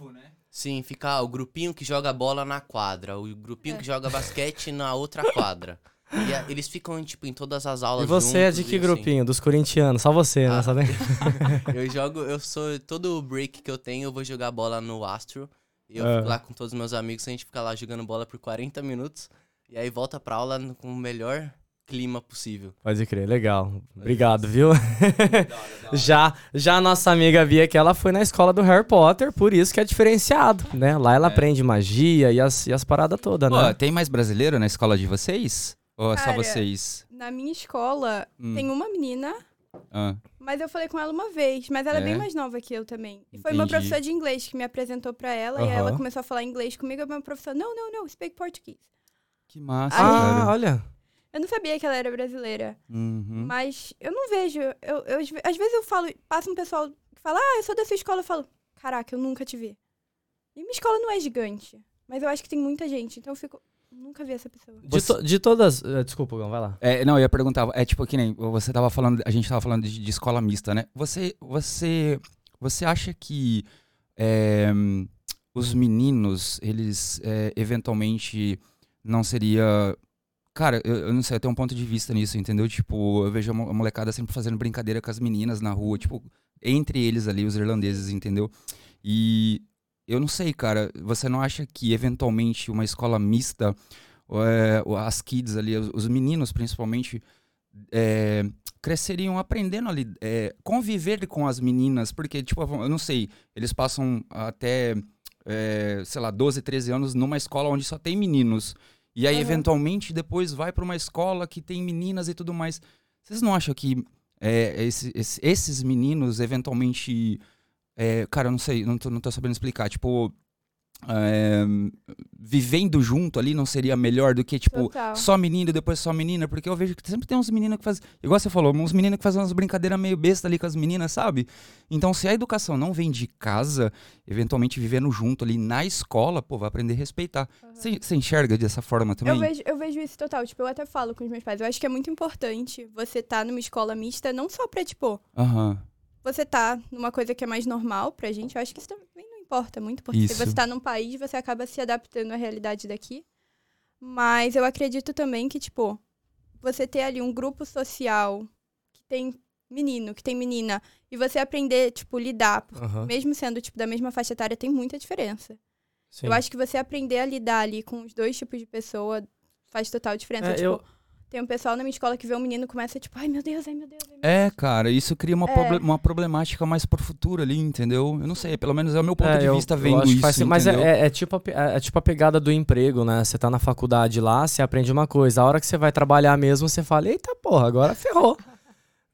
Sim, fica ah, o grupinho que joga bola na quadra, o grupinho É. que joga basquete na outra quadra. E a- eles ficam, tipo, em todas as aulas E você é de juntos que assim. grupinho? Dos corintianos, só você, né? Ah. Só tem- Eu jogo, eu sou. Todo break que eu tenho, eu vou jogar bola no Astro. E eu Ah. fico lá com todos os meus amigos, a gente fica lá jogando bola por 40 minutos. E aí volta pra aula com o melhor clima possível. Pode crer, legal. Obrigado, viu? já, já a nossa amiga Bia, que ela foi na escola do Harry Potter, por isso que é diferenciado, né? Lá ela aprende magia e as, e as paradas todas, Pô, né? tem mais brasileiro na escola de vocês? Ou é só vocês? Na minha escola, Hum. tem uma menina, Ah, mas eu falei com ela uma vez. Mas ela é, É? bem mais nova que eu também. E foi meu Entendi. professor de inglês que me apresentou pra ela. E aí ela começou a falar inglês comigo. E meu professor, não, não, não, speak português. que massa, Ah, olha. Eu não sabia que ela era brasileira. Uhum. Mas eu não vejo. Eu, eu- às ve- às vezes eu falo, passa um pessoal que fala, ah, eu sou da sua escola. Eu falo, caraca, eu nunca te vi. E minha escola não é gigante. Mas eu acho que tem muita gente. Então eu fico, nunca vi essa pessoa. De, to- de todas. eh, Desculpa, Gão, vai lá. É, não, eu ia perguntar, é tipo que nem você tava falando, a gente tava falando de, de escola mista, né? Você, você, você acha que é, os meninos, eles é, eventualmente não seria... Cara, eu, eu não sei, eu tenho um ponto de vista nisso, entendeu? Tipo, eu vejo a mo- a molecada sempre fazendo brincadeira com as meninas na rua, tipo, entre eles ali, os irlandeses, entendeu? E eu não sei, cara, você não acha que eventualmente uma escola mista é, as kids ali, os, os meninos principalmente, é, cresceriam aprendendo ali, é, conviver com as meninas, porque, tipo, eu não sei, eles passam até, é, sei lá, 12, 13 anos numa escola onde só tem meninos. E aí, Aham. eventualmente, depois vai para uma escola que tem meninas e tudo mais. Vocês não acham que é, esse- esse- esses meninos, eventualmente. é, cara, eu não sei, não tô, não tô sabendo explicar. Tipo, é, vivendo junto ali não seria melhor do que, tipo, Total. só menino e depois só menina? Porque eu vejo que sempre tem uns meninos que fazem. Igual você falou, uns meninos que fazem umas brincadeiras meio besta ali com as meninas, sabe? Então, se a educação não vem de casa, eventualmente vivendo junto ali na escola, pô, vai aprender a respeitar. Você você enxerga dessa forma também? Eu vejo, eu vejo isso total. Tipo, eu até falo com os meus pais. Eu acho que é muito importante você estar numa escola mista, não só pra, tipo, Aham. você tá numa coisa que é mais normal pra gente. Eu acho que isso também importa muito, porque se Isso. você tá num país, você acaba se adaptando à realidade daqui. Mas eu acredito também que, tipo, você ter ali um grupo social que tem menino, que tem menina, e você aprender, tipo, lidar, porque Aham. mesmo sendo, tipo, da mesma faixa etária, tem muita diferença. Sim. Eu acho que você aprender a lidar ali com os dois tipos de pessoa faz total diferença. É, tipo, eu- tem um pessoal na minha escola que vê um menino e começa, tipo, ai meu Deus, ai meu Deus, ai meu Deus. É, cara, isso cria uma, É. proble- uma problemática mais pro futuro ali, entendeu? Eu não sei, pelo menos é o meu ponto É, de eu- vista eu vendo isso, faz Mas é, é- é tipo a, é, é tipo a pegada do emprego, né? Você tá na faculdade lá, você aprende uma coisa. A hora que você vai trabalhar mesmo, você fala, eita porra, agora ferrou.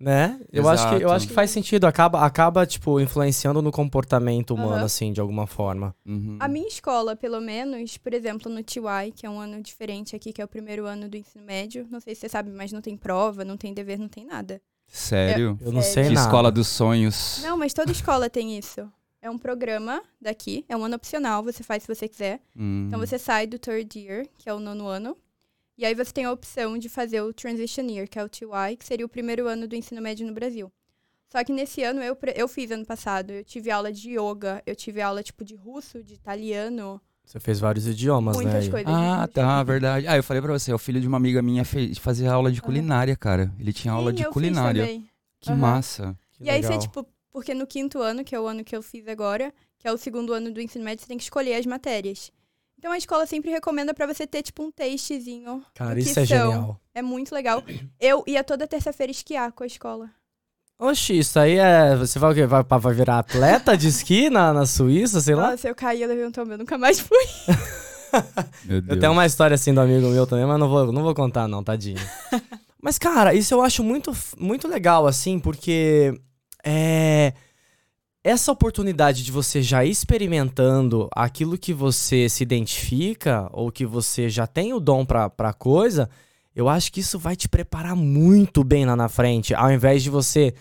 Né? Eu acho, que, eu acho que faz sentido. Acaba, acaba, tipo, influenciando no comportamento humano, Aham. assim, de alguma forma. Uhum. A minha escola, pelo menos, por exemplo, no TY, que é um ano diferente aqui, que é o primeiro ano do ensino médio, não sei se você sabe, mas não tem prova, não tem dever, não tem nada. Sério? Eu não Sério? sei Que nada. escola dos sonhos. Não, mas toda escola tem isso. É um programa daqui, é um ano opcional, você faz se você quiser. Hum. Então você sai do third year, que é o nono ano, e aí você tem a opção de fazer o transition year, que é o TY, que seria o primeiro ano do ensino médio no Brasil. Só que nesse ano eu, eu fiz ano passado, eu tive aula de yoga, eu tive aula tipo de russo, de italiano, Você fez vários idiomas, né? muitas aí. coisas. Ah, tá, verdade. Ah, eu falei pra você, o filho de uma amiga minha fez, fazia aula de culinária, cara. Ele tinha aula Sim, de eu fiz culinária. também. Que Aham. massa. Que E aí você, legal. tipo, porque no quinto ano, que é o ano que eu fiz agora, que é o segundo ano do ensino médio, você tem que escolher as matérias. Então a escola sempre recomenda pra você ter, tipo, um testezinho. Cara, isso é são. genial. É muito legal. Eu ia toda terça-feira esquiar com a escola. Oxi, isso aí é. Você vai o quê? Vai, vai virar atleta de esqui na, na Suíça, sei lá? Nossa, eu caí, eu levei um tombo, eu nunca mais fui. Meu Eu Deus. tenho uma história assim do amigo meu também, mas não vou, não vou contar, não, tadinho. mas, cara, isso eu acho muito, muito legal, assim, porque é. Essa oportunidade de você já experimentando aquilo que você se identifica ou que você já tem o dom pra coisa, eu acho que isso vai te preparar muito bem lá na frente, ao invés de você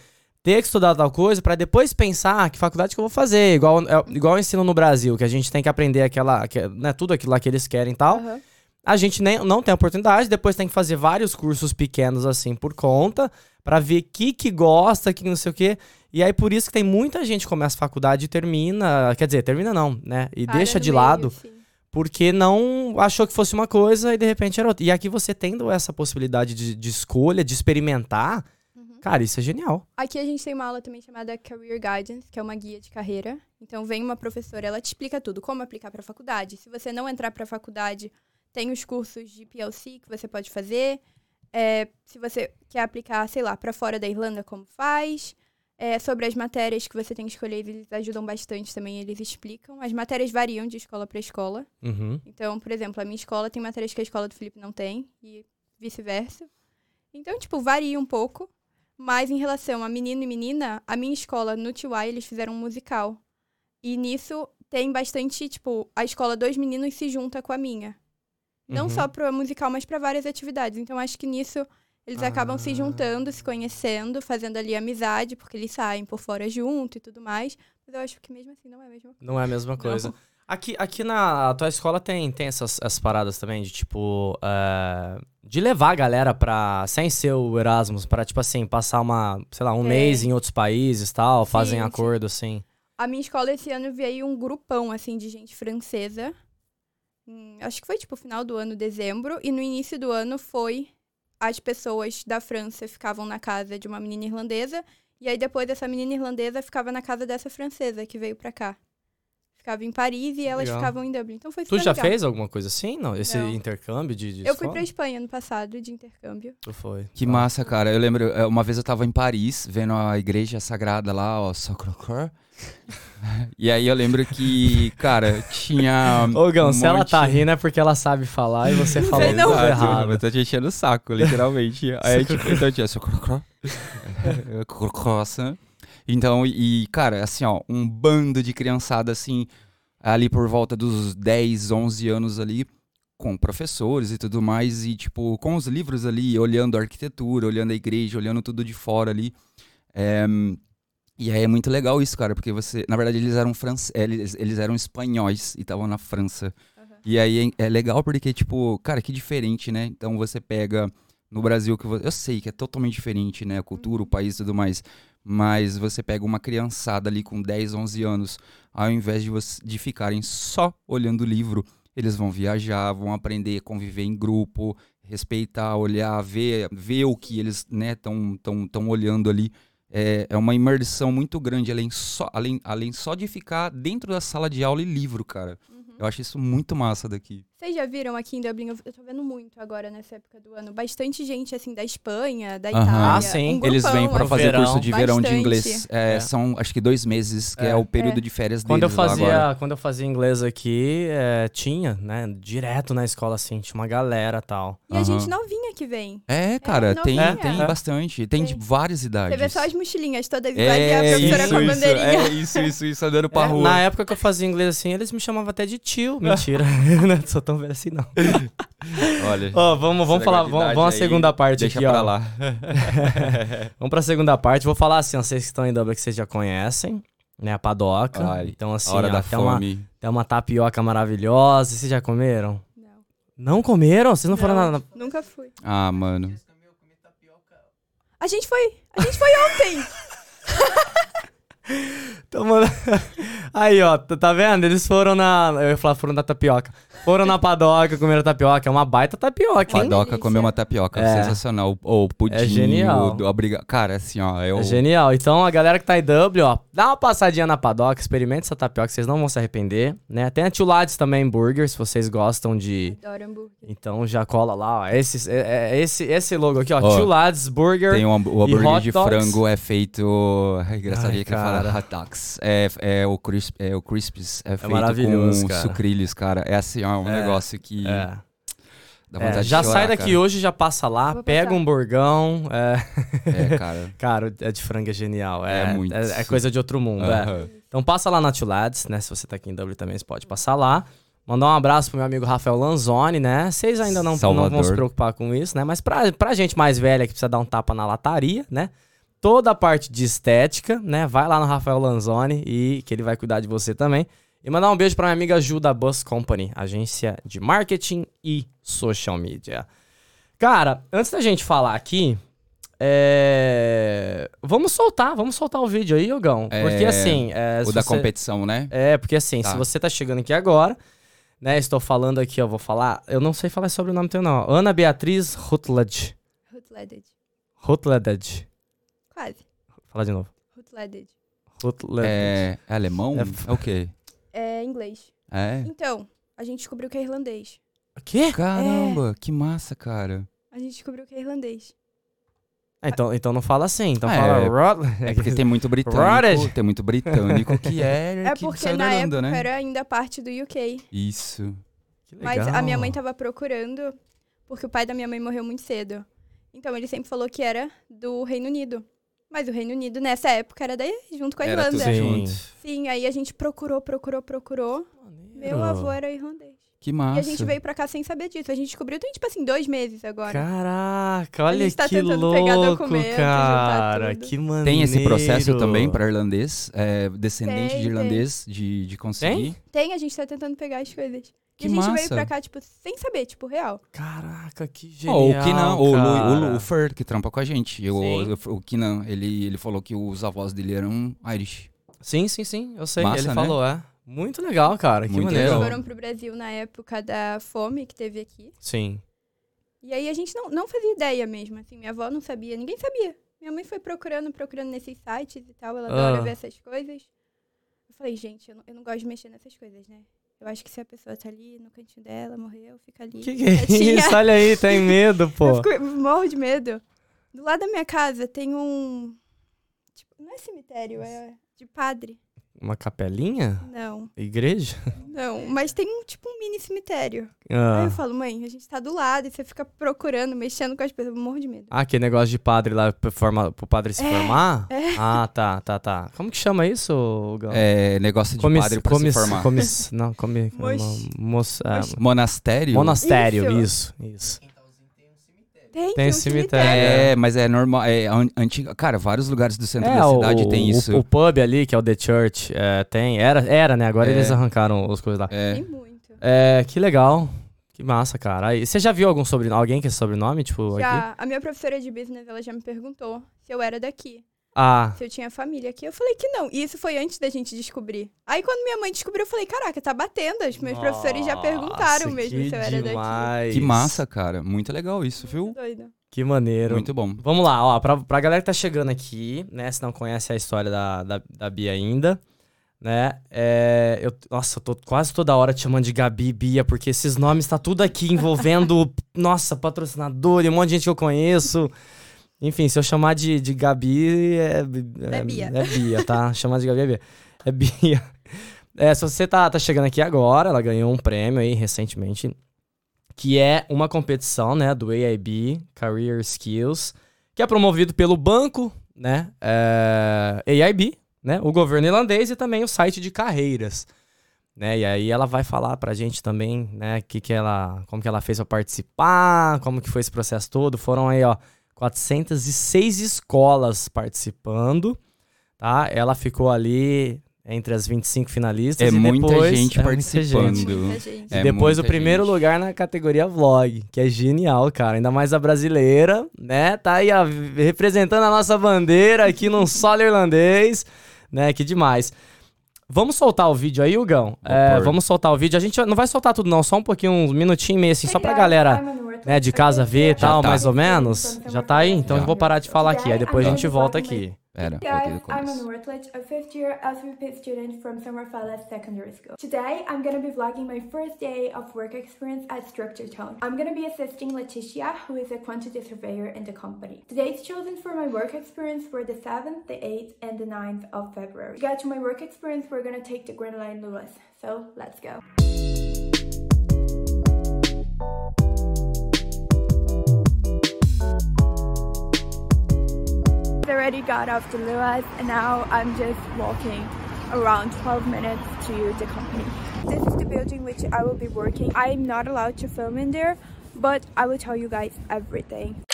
ter que estudar tal coisa pra depois pensar ah, que faculdade que eu vou fazer, igual é, igual ensino no Brasil, que a gente tem que aprender aquela, que- né, tudo aquilo lá que eles querem e tal. Aham. A gente nem, não tem oportunidade, depois tem que fazer vários cursos pequenos assim por conta, pra ver o que que gosta, que não sei o quê. E aí por isso que tem muita gente que começa a faculdade e termina, quer dizer, termina não, né? E Para deixa de meio, lado, sim. porque não achou que fosse uma coisa e de repente era outra. E aqui você tendo essa possibilidade de, de escolha, de experimentar, Uhum. cara, isso é genial. Aqui a gente tem uma aula também chamada Career Guidance, que é uma guia de carreira. Então vem uma professora, ela te explica tudo, como aplicar para faculdade. Se você não entrar para faculdade, tem os cursos de PLC que você pode fazer. É, se você quer aplicar, sei lá, para fora da Irlanda, como faz. É, sobre as matérias que você tem que escolher, eles ajudam bastante também, eles explicam. As matérias variam de escola para escola. Uhum. Então, por exemplo, a minha escola tem matérias que a escola do Felipe não tem e vice-versa. Então, tipo, varia um pouco. Mas em relação a menino e menina, a minha escola no TY eles fizeram um musical. E nisso tem bastante, tipo, a escola dos meninos se junta com a minha. Não Uhum. só pro musical, mas para várias atividades. Então acho que nisso eles acabam se Ah. juntando, se conhecendo, fazendo ali amizade, porque eles saem por fora junto e tudo mais. Mas eu acho que mesmo assim não é a mesma coisa. Não é a mesma coisa. Aqui, aqui na tua escola tem, tem essas, essas paradas também de tipo. eh, de levar a galera pra. Sem ser o Erasmus, pra, tipo assim, passar uma, sei lá, um Tem. mês em outros países tal, fazem Sim, sim. acordo assim. A minha escola esse ano veio um grupão, assim, de gente francesa. Hum, acho que foi, tipo, final do ano, dezembro. E no início do ano foi... As pessoas da França ficavam na casa de uma menina irlandesa. E aí, depois, essa menina irlandesa ficava na casa dessa francesa que veio pra cá. Ficava em Paris e elas Legal. ficavam em Dublin. Então foi Tu já legal. fez alguma coisa assim? Não? Esse Não. intercâmbio de, de Eu fui escola? pra Espanha ano passado, de intercâmbio. Tu foi. Que Tá. massa, cara. Eu lembro, é, uma vez eu tava em Paris, vendo a igreja sagrada lá, ó, Sacré-Cœur. E aí eu lembro que, cara, tinha. Ô, Gão, um se ela monte- tá rindo é porque ela sabe falar e você falou sei não. tudo Exato, errado. Eu tô te enchendo o saco, literalmente. Aí, tipo, então tinha Sacré-Cœur. Croissant. Então, e, cara, assim, ó, um bando de criançada, assim, ali por volta dos 10, 11 anos ali, com professores e tudo mais, e, tipo, com os livros ali, olhando a arquitetura, olhando a igreja, olhando tudo de fora ali. É, e aí é muito legal isso, cara, porque você, na verdade, eles eram france... eles, eles eram espanhóis e estavam na França. E aí é, é legal porque, tipo, cara, que diferente, né? Então você pega no Brasil que você, eu sei que é totalmente diferente, né? A cultura, o país e tudo mais. Mas você pega uma criançada ali com 10, 11 anos, ao invés de, você, de ficarem só olhando o livro, eles vão viajar, vão aprender a conviver em grupo, respeitar, olhar, ver, ver o que eles estão tão, tão olhando ali. É, é uma imersão muito grande, além só, além, além só de ficar dentro da sala de aula e livro, cara. Eu acho isso muito massa daqui. Vocês já viram aqui em Dublin? Eu eu tô vendo muito agora nessa época do ano. Bastante gente, assim, da Espanha, da. Itália. Ah, sim. Um Eles vêm grupão, pra No fazer verão. curso de verão de inglês. É, É. São, acho que dois meses, que é, É. o período É. de férias Quando eu deles agora. fazia, quando eu fazia inglês aqui, é, tinha, né? Direto na escola, assim, tinha uma galera e tal. E a gente novinha que vem. É, cara, tem, tem É. bastante. Tem de Tem. várias idades. Você vê só as mochilinhas todas iguais e a é, professora isso, com a isso, bandeirinha. é, isso, isso, isso, andando pra É, rua. na época que eu fazia inglês assim, eles me chamavam até de tio. Mentira, não sou tão velho assim, não. Olha, Ó, vamos, vamos falar, vamos, vamos à segunda parte deixa aqui, pra ó. lá. vamos pra segunda parte. Vou falar assim, ó, vocês que estão em Dublin que vocês já conhecem, né? A padoca. Ai, então, assim, A hora ó, da tem, uma, fome. tem uma tapioca maravilhosa. Vocês já comeram? Não, Não comeram? Vocês não, foram Não. na- na, nunca fui. Ah, mano. A gente foi. A gente foi ontem. Então, mano, Aí, ó, tá tá vendo? Eles foram na. Eu ia falar, foram na tapioca. Foram na padoca, comeram tapioca. É uma baita tapioca, hein? Padoca comer uma tapioca, É. sensacional. Ou pudim. É genial. o-. Cara, assim, ó. Eu... É genial. Então, a galera que tá em Dublin, ó, dá uma passadinha na padoca, experimente essa tapioca, vocês não vão se arrepender, né? Tem a Tio Lades também, burger, se vocês gostam de. Adoro hambúrguer. Então já cola lá, ó. Esse, é, é esse, esse logo aqui, ó. Tio Lades Burger. Tem um, o e hambúrguer hot de dogs. frango é feito. É engraçadinho que ele fala cara. hot dogs. É, é, o crisp, é o Crispis é, feito maravilhoso, com cara. sucrilhos, cara. É assim, ó, um É, negócio que É. dá É, vontade já de chorar, sai daqui cara. hoje, já passa lá, Vou pega passar. um burgão. É, É, cara. cara, é de frango é genial. É, É muito. É, é coisa de outro mundo. é. Aham. Então passa lá na Tio Lads, né? Se você tá aqui em Dublin também, você pode passar lá. Mandar um abraço pro meu amigo Rafael Lanzoni, né? Vocês ainda não, não vão se preocupar com isso, né? Mas pra, pra gente mais velha que precisa dar um tapa na lataria, né? Toda a parte de estética, né? Vai lá no Rafael Lanzoni e que ele vai cuidar de você também. E mandar um beijo pra minha amiga Ju da Bus Company, agência de marketing e social media. Cara, antes da gente falar aqui, é... vamos soltar, vamos soltar o vídeo aí, Hugão. É, Porque assim. é, O se da você- competição, né? é, porque assim, Tá. se você tá chegando aqui agora, né? Estou falando aqui, ó, vou falar. Eu não sei falar sobre o nome teu, não. Ana Beatriz Rutledge. Rutleded. Rutledge. Quase. Fala de novo. Rutleded. Rutledge. É, é alemão? É É, o quê? É inglês. É? Então, a gente descobriu que é irlandês. O quê? Caramba, que massa, cara. A gente descobriu que é irlandês. Ah, então, então não fala assim. Então Ah, fala. Rut- É porque tem muito britânico, tem muito britânico que é, É que porque na Irlanda, época né? era ainda parte do UK. Isso. Que Mas a minha mãe tava procurando, porque o pai da minha mãe morreu muito cedo. Então ele sempre falou que era do Reino Unido. Mas o Reino Unido, nessa época, era daí, junto com a Era Irlanda. tudo Sim. junto. Sim, aí a gente procurou, procurou, procurou. Meu avô era irlandês. Que massa. E a gente veio pra cá sem saber disso. A gente descobriu tem, tipo assim, dois meses agora. Caraca, olha gente tá que tentando louco, pegar documento, cara. tudo. Que maneiro. Tem esse processo também para irlandês, é, descendente Tem, de irlandês, de, de conseguir. Tem, a gente tá tentando pegar as coisas. Que e a gente veio massa. pra cá, tipo, sem saber, tipo, real. Caraca, que genial. Ou o Kinan, ou o, o, o Fer, que trampa com a gente. O, Sim. o, o Kinan, ele, ele falou que os avós dele eram Irish. Sim, sim, sim. Eu sei. Massa, Ele né? falou, é. Muito legal, cara. Que Muito maneiro. Eles foram pro Brasil na época da fome que teve aqui. Sim. E aí a gente não, não fazia ideia mesmo, assim, minha avó não sabia, ninguém sabia. Minha mãe foi procurando, procurando nesses sites e tal, ela adora Ah. ver essas coisas. Eu falei, gente, eu não, eu não gosto de mexer nessas coisas, né? Eu acho que se a pessoa tá ali no cantinho dela, morreu, fica ali. Que que é isso? Olha aí, tem medo, Eu pô. fico, morro de medo. Do lado da minha casa tem um. Tipo, não é cemitério, é de padre. Uma capelinha? Não, Igreja? não. Mas tem um tipo um mini cemitério. Aí Ah. eu falo, mãe, a gente tá do lado e você fica procurando, mexendo com as pessoas. Eu morro de medo. Ah, aquele negócio de padre lá pra forma, pro padre se É, formar? é. Ah, tá, tá, tá. Como que chama isso, Gão? É, negócio de Comis- padre para comis- se formar. comis- não, come, moça, ah, Mochi. Monastério? monastério, Isso. isso, isso. Tem, Tem um cemitério. É, mas é normal. É an- antiga. Cara, vários lugares do centro da o- cidade tem o- isso. O, pub ali, que é o The Church, é, tem. Era, era, né? Agora É. eles arrancaram as coisas lá. É. Tem muito. É, que legal. Que massa, cara. Aí, você já viu algum sobrenome, alguém que é sobrenome, tipo, aqui? Já, a minha professora de business, ela já me perguntou se eu era daqui. Ah, Se eu tinha família aqui. Eu falei que não. E isso foi antes da gente descobrir. Aí quando minha mãe descobriu, eu falei, caraca, tá batendo. Os meus professores já perguntaram nossa, mesmo que se eu era daqui. demais. Que massa, cara. Muito legal isso, viu? Muito doido. Que maneiro. Muito bom. Vamos lá, ó, pra, pra galera que tá chegando aqui, né, se não conhece a história da, da, da Bia ainda, né? É, eu, nossa, eu tô quase toda hora te chamando de Gabi e Bia, porque esses nomes tá tudo aqui envolvendo, nossa, patrocinador e um monte de gente que eu conheço. Enfim, se eu chamar de, de Gabi, é, É Bia. É Bia, tá? chamar de Gabi é Bia. É Bia. É, se você tá, tá chegando aqui agora, ela ganhou um prêmio aí recentemente, que é uma competição, né, do AIB, Career Skills, que é promovido pelo banco, né, é, AIB, né, o governo irlandês e também o site de carreiras, né, e aí ela vai falar pra gente também, né, que que ela, como que ela fez pra participar, como que foi esse processo todo, foram aí, ó, 406 escolas participando, tá, ela ficou ali entre as 25 finalistas É e muita depois, gente é muita participando. gente. Muita gente. É E depois o primeiro gente. lugar na categoria vlog, que é genial, cara. Ainda mais a brasileira, né? Tá aí ó, representando a nossa bandeira aqui num solo irlandês, né? Que demais. Vamos soltar o vídeo aí, Hugão? É, vamos soltar o vídeo. A gente não vai soltar tudo não, só um pouquinho, uns minutinhos e meio assim, só pra galera né, de casa ver e tal, tá. mais ou menos. Já tá aí? Então Já. eu vou parar de falar aqui, aí depois a gente volta aqui. Voltei do I'm. Anne Wortlich, a fifth year SVP student from Summer Falls Secondary School. Today, I'm gonna be vlogging my first day of work experience at Structure Tone. I'm gonna be assisting Leticia, who is a quantity surveyor in the company. The dates chosen for my work experience were the 7th, the 8th, and the 9th of February. To get to my work experience, we're gonna take the Grand Line Lewis. So, let's go. Already got off the Lewis and now I'm just walking around 12 minutes to the company. This is the building which I will be working. I'm not allowed to film in there, but I will tell you guys everything.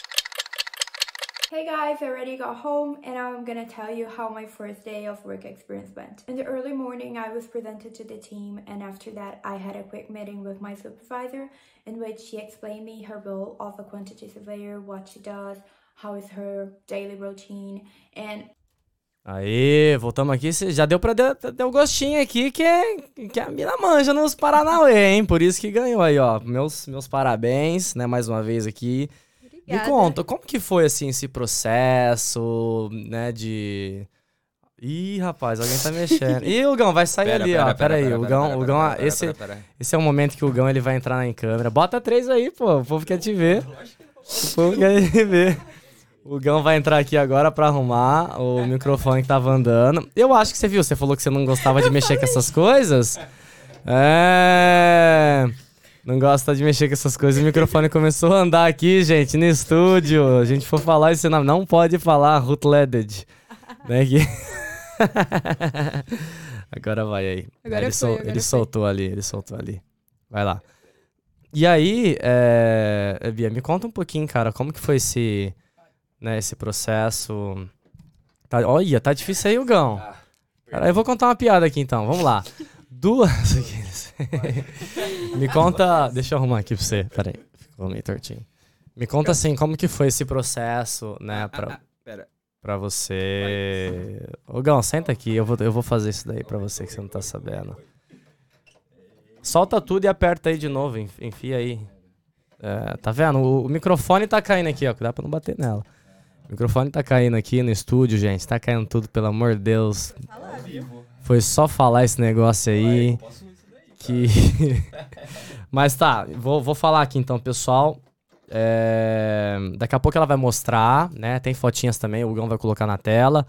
Hey guys, I already got home and I'm gonna tell you how my first day of work experience went. In the early morning, I was presented to the team, and after that, I had a quick meeting with my supervisor in which she explained me her role of a quantity surveyor, what she does, how is her daily routine, and Aí, voltamos aqui. Já deu pra dar deu gostinho aqui que, é, que a mina manja nos Paranauê, hein? Por isso que ganhou aí, ó. Meus, meus parabéns, né? Mais uma vez aqui. Me Obrigada. conta, como que foi, assim, esse processo, né, de... Ih, rapaz, alguém tá mexendo. Ih, o Gão, vai sair Pera, ali, pera, ó. pera, Pera, aí, pera, o Gão, pera, o Gão, pera, esse, pera, pera. esse é o momento que o Gão, ele vai entrar em câmera. Bota três aí, pô, o povo quer te ver. O povo quer te ver. O Gão vai entrar aqui agora pra arrumar o microfone que tava andando. Eu acho que você viu, você falou que você não gostava de mexer com essas coisas. É. Não gosta de mexer com essas coisas. O microfone começou a andar aqui, gente, no estúdio. A gente for falar esse nome. Não pode falar Rutleded. Né? que- agora vai aí. Agora ele foi, sol- ele soltou ali, ele soltou ali. Vai lá. E aí, é... Bia, me conta um pouquinho, cara, como que foi esse, né, esse processo? Tá, olha, tá difícil aí, Hugão. Cara, eu vou contar uma piada aqui então, vamos lá. Duas. Me conta. Deixa eu arrumar aqui pra você. Peraí, ficou meio tortinho. Me conta assim, como que foi esse processo, né, pra, Pera. pra você. Ô, Gão, senta aqui, eu vou, eu vou fazer isso daí pra você que você não tá sabendo. Solta tudo e aperta aí de novo, enf- enfia aí. É, tá vendo? O, o microfone tá caindo aqui, ó. Cuidado pra não bater nela. O microfone tá caindo aqui no estúdio, gente. Tá caindo tudo, pelo amor de Deus. Foi só falar esse negócio aí. Que. Mas tá, vou, vou falar aqui então, pessoal. É, Daqui a pouco ela vai mostrar, né? Tem fotinhas também, o Gão vai colocar na tela.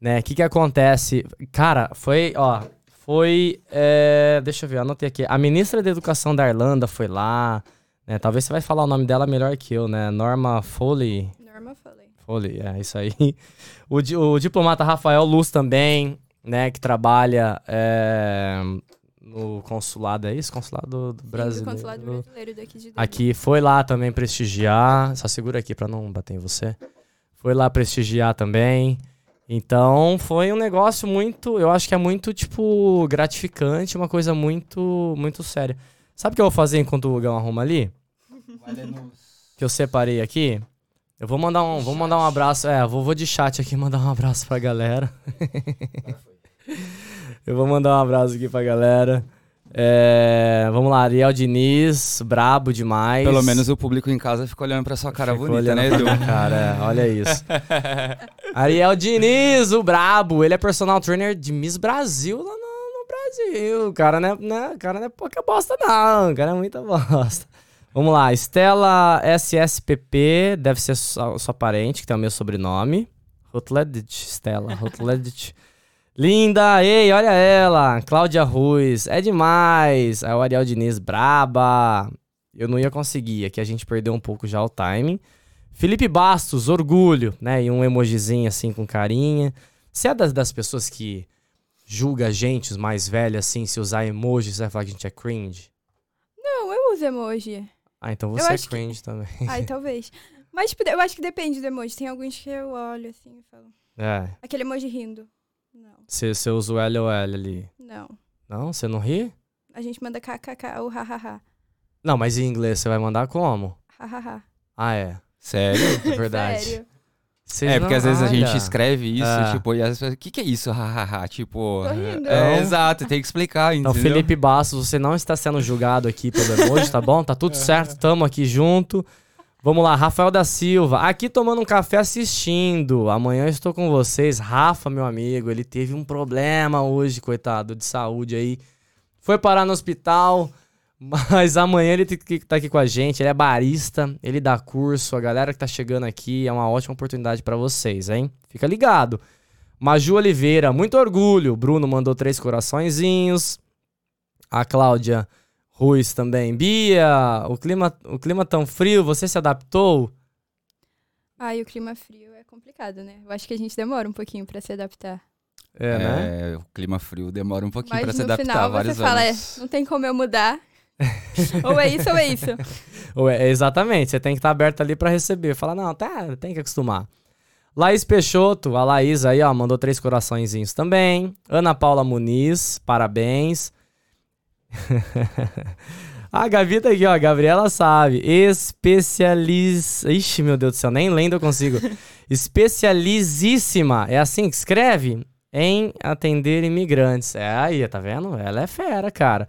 Né? O que que acontece? Cara, foi, ó. Foi. é, Deixa eu ver, anotei aqui. A ministra da Educação da Irlanda foi lá. Né? Talvez você vai falar o nome dela melhor que eu, né? Norma Foley. Foley, é isso aí. O, o diplomata Rafael Luz também, né? Que trabalha é, no consulado, é isso? Consulado do Brasil. do consulado brasileiro daqui de Dublin. Aqui foi lá também prestigiar. Só segura aqui pra não bater em você. Foi lá prestigiar também. Então foi um negócio muito. Eu acho que é muito, tipo, gratificante, uma coisa muito, muito séria. Sabe o que eu vou fazer enquanto o Gão arruma ali? Que eu separei aqui? Eu vou mandar um, vou mandar um abraço. É, vou, vou de chat aqui mandar um abraço pra galera. eu vou mandar um abraço aqui pra galera. É, vamos lá, Ariel Diniz, brabo demais. Pelo menos o público em casa ficou olhando pra sua cara Ficou bonita, né, Edu? Cara, é, olha isso. Ariel Diniz, o brabo. Ele é personal trainer de Miss Brasil lá verdade. O cara não é, né, o cara não é pouca bosta, não. O cara é muita bosta. Vamos lá, Estela SSPP, deve ser sua, sua parente, que tem o meu sobrenome. Rutledge, Estela, Rutledge. Linda, ei, olha ela. Cláudia Ruiz, é demais. Aí o Ariel Diniz, braba. Eu não ia conseguir, aqui a gente perdeu um pouco já o timing. Felipe Bastos, orgulho, né? E um emojizinho assim com carinha. Você é das, das pessoas que julga a gente, os mais velhos, assim, se usar emoji, você vai falar que a gente é cringe? Não, eu uso emoji. Ah, então Eu você é acho que- cringe também. Ai, talvez. Mas tipo, eu acho que depende do emoji. Tem alguns que eu olho assim e falo. É, Aquele emoji rindo. Não, você, você usa o LOL ali. não. Não, você não ri? A gente manda kkk ou hahaha. Não, mas em inglês você vai mandar como? Hahaha. Ah, é. Sério? É verdade. Sério. Vocês É, porque às vezes a gente escreve isso, É. tipo, e as pessoas, o que, que é isso? Tipo. É, Não. exato, tem que explicar, Então, entendeu? Felipe Bastos, você não está sendo julgado aqui pelo emoji, tá bom? Tá tudo certo, tamo aqui junto. Vamos lá, Rafael da Silva, aqui tomando um café assistindo. Amanhã eu estou com vocês. Rafa, meu amigo, ele teve um problema hoje, coitado, de saúde aí. Foi parar no hospital, mas amanhã ele tem que estar aqui com a gente. Ele é barista, ele dá curso. A galera que tá chegando aqui é uma ótima oportunidade para vocês, hein? Fica ligado. Maju Oliveira, muito orgulho. O Bruno mandou três coraçõezinhos. A Cláudia Ruiz também. Bia, o clima, o clima tão frio, você se adaptou? Ai, o clima frio é complicado, né? Eu acho que a gente demora um pouquinho pra se adaptar. É, né? É, o clima frio demora um pouquinho Mas pra se no adaptar. final você vários fala, é, anos. não tem como eu mudar. ou é isso ou é isso. Ou é- exatamente, você tem que estar aberto ali pra receber. Fala, não, tá, tem que acostumar. Laís Peixoto, a Laís aí, ó, mandou três coraçõezinhos também. Ana Paula Muniz, parabéns. a Gabi tá aqui, ó, a Gabriela sabe. Especializ... Ixi, meu Deus do céu, nem lendo eu consigo. Especializíssima, é assim que escreve? Em atender imigrantes. É aí, tá vendo? Ela é fera, cara.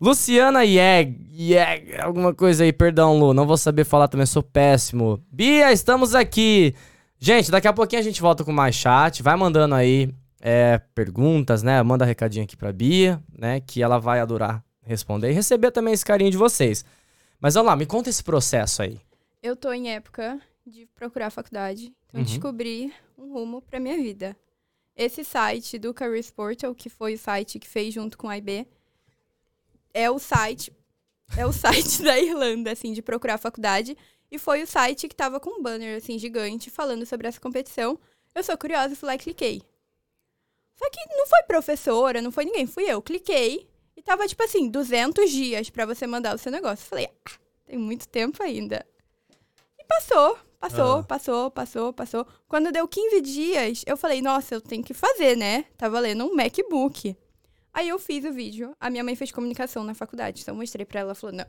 Luciana Yeg, Yeg, alguma coisa aí, perdão, Lu, não vou saber falar também, sou péssimo. Bia, estamos aqui. Gente, daqui a pouquinho a gente volta com mais chat, vai mandando aí é, perguntas, né? Manda recadinho aqui pra Bia, né? Que ela vai adorar responder e receber também esse carinho de vocês. Mas vamos lá, me conta esse processo aí. Eu tô em época de procurar faculdade. Então Uhum. descobri um rumo pra minha vida. Esse site do Careers Portal, que foi o site que fez junto com a IB, é o site é o site da Irlanda, assim, de procurar faculdade. E foi o site que tava com um banner, assim, gigante, falando sobre essa competição. Eu sou curiosa, fui lá e cliquei. Só que não foi professora, não foi ninguém, fui eu. Cliquei e tava, tipo assim, 200 dias pra você mandar o seu negócio. Falei, ah, tem muito tempo ainda. E passou, passou, Ah. passou, passou, passou. Quando deu 15 dias, eu falei, nossa, eu tenho que fazer, né? Tá valendo um MacBook. Aí eu fiz o vídeo. A minha mãe fez comunicação na faculdade, então eu mostrei pra ela. Ela falou, não,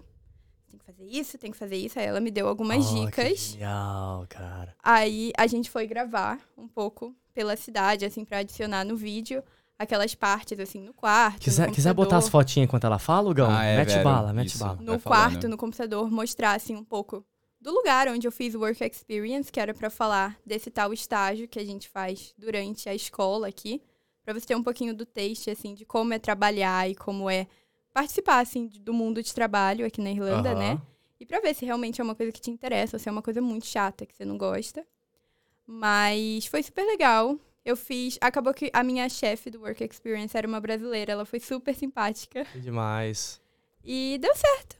tem que fazer isso, tem que fazer isso. Aí ela me deu algumas Oh, que dicas. genial, cara. Aí a gente foi gravar um pouco pela cidade, assim, pra adicionar no vídeo aquelas partes, assim, no quarto. Quiser, no quiser botar as fotinhas enquanto ela fala, Gão? Ah, é, mete velho, bala, mete isso. bala. no Vai falando. quarto, no computador, mostrar assim um pouco do lugar onde eu fiz o work experience, que era pra falar desse tal estágio que a gente faz durante a escola aqui, Pra você ter um pouquinho do taste assim de como é trabalhar e como é participar assim do mundo de trabalho aqui na Irlanda, Aham. né? E pra ver se realmente é uma coisa que te interessa ou se é uma coisa muito chata que você não gosta. Mas foi super legal. Eu fiz. Acabou que a minha chefe do Work Experience era uma brasileira. Ela foi super simpática. Demais. E deu certo.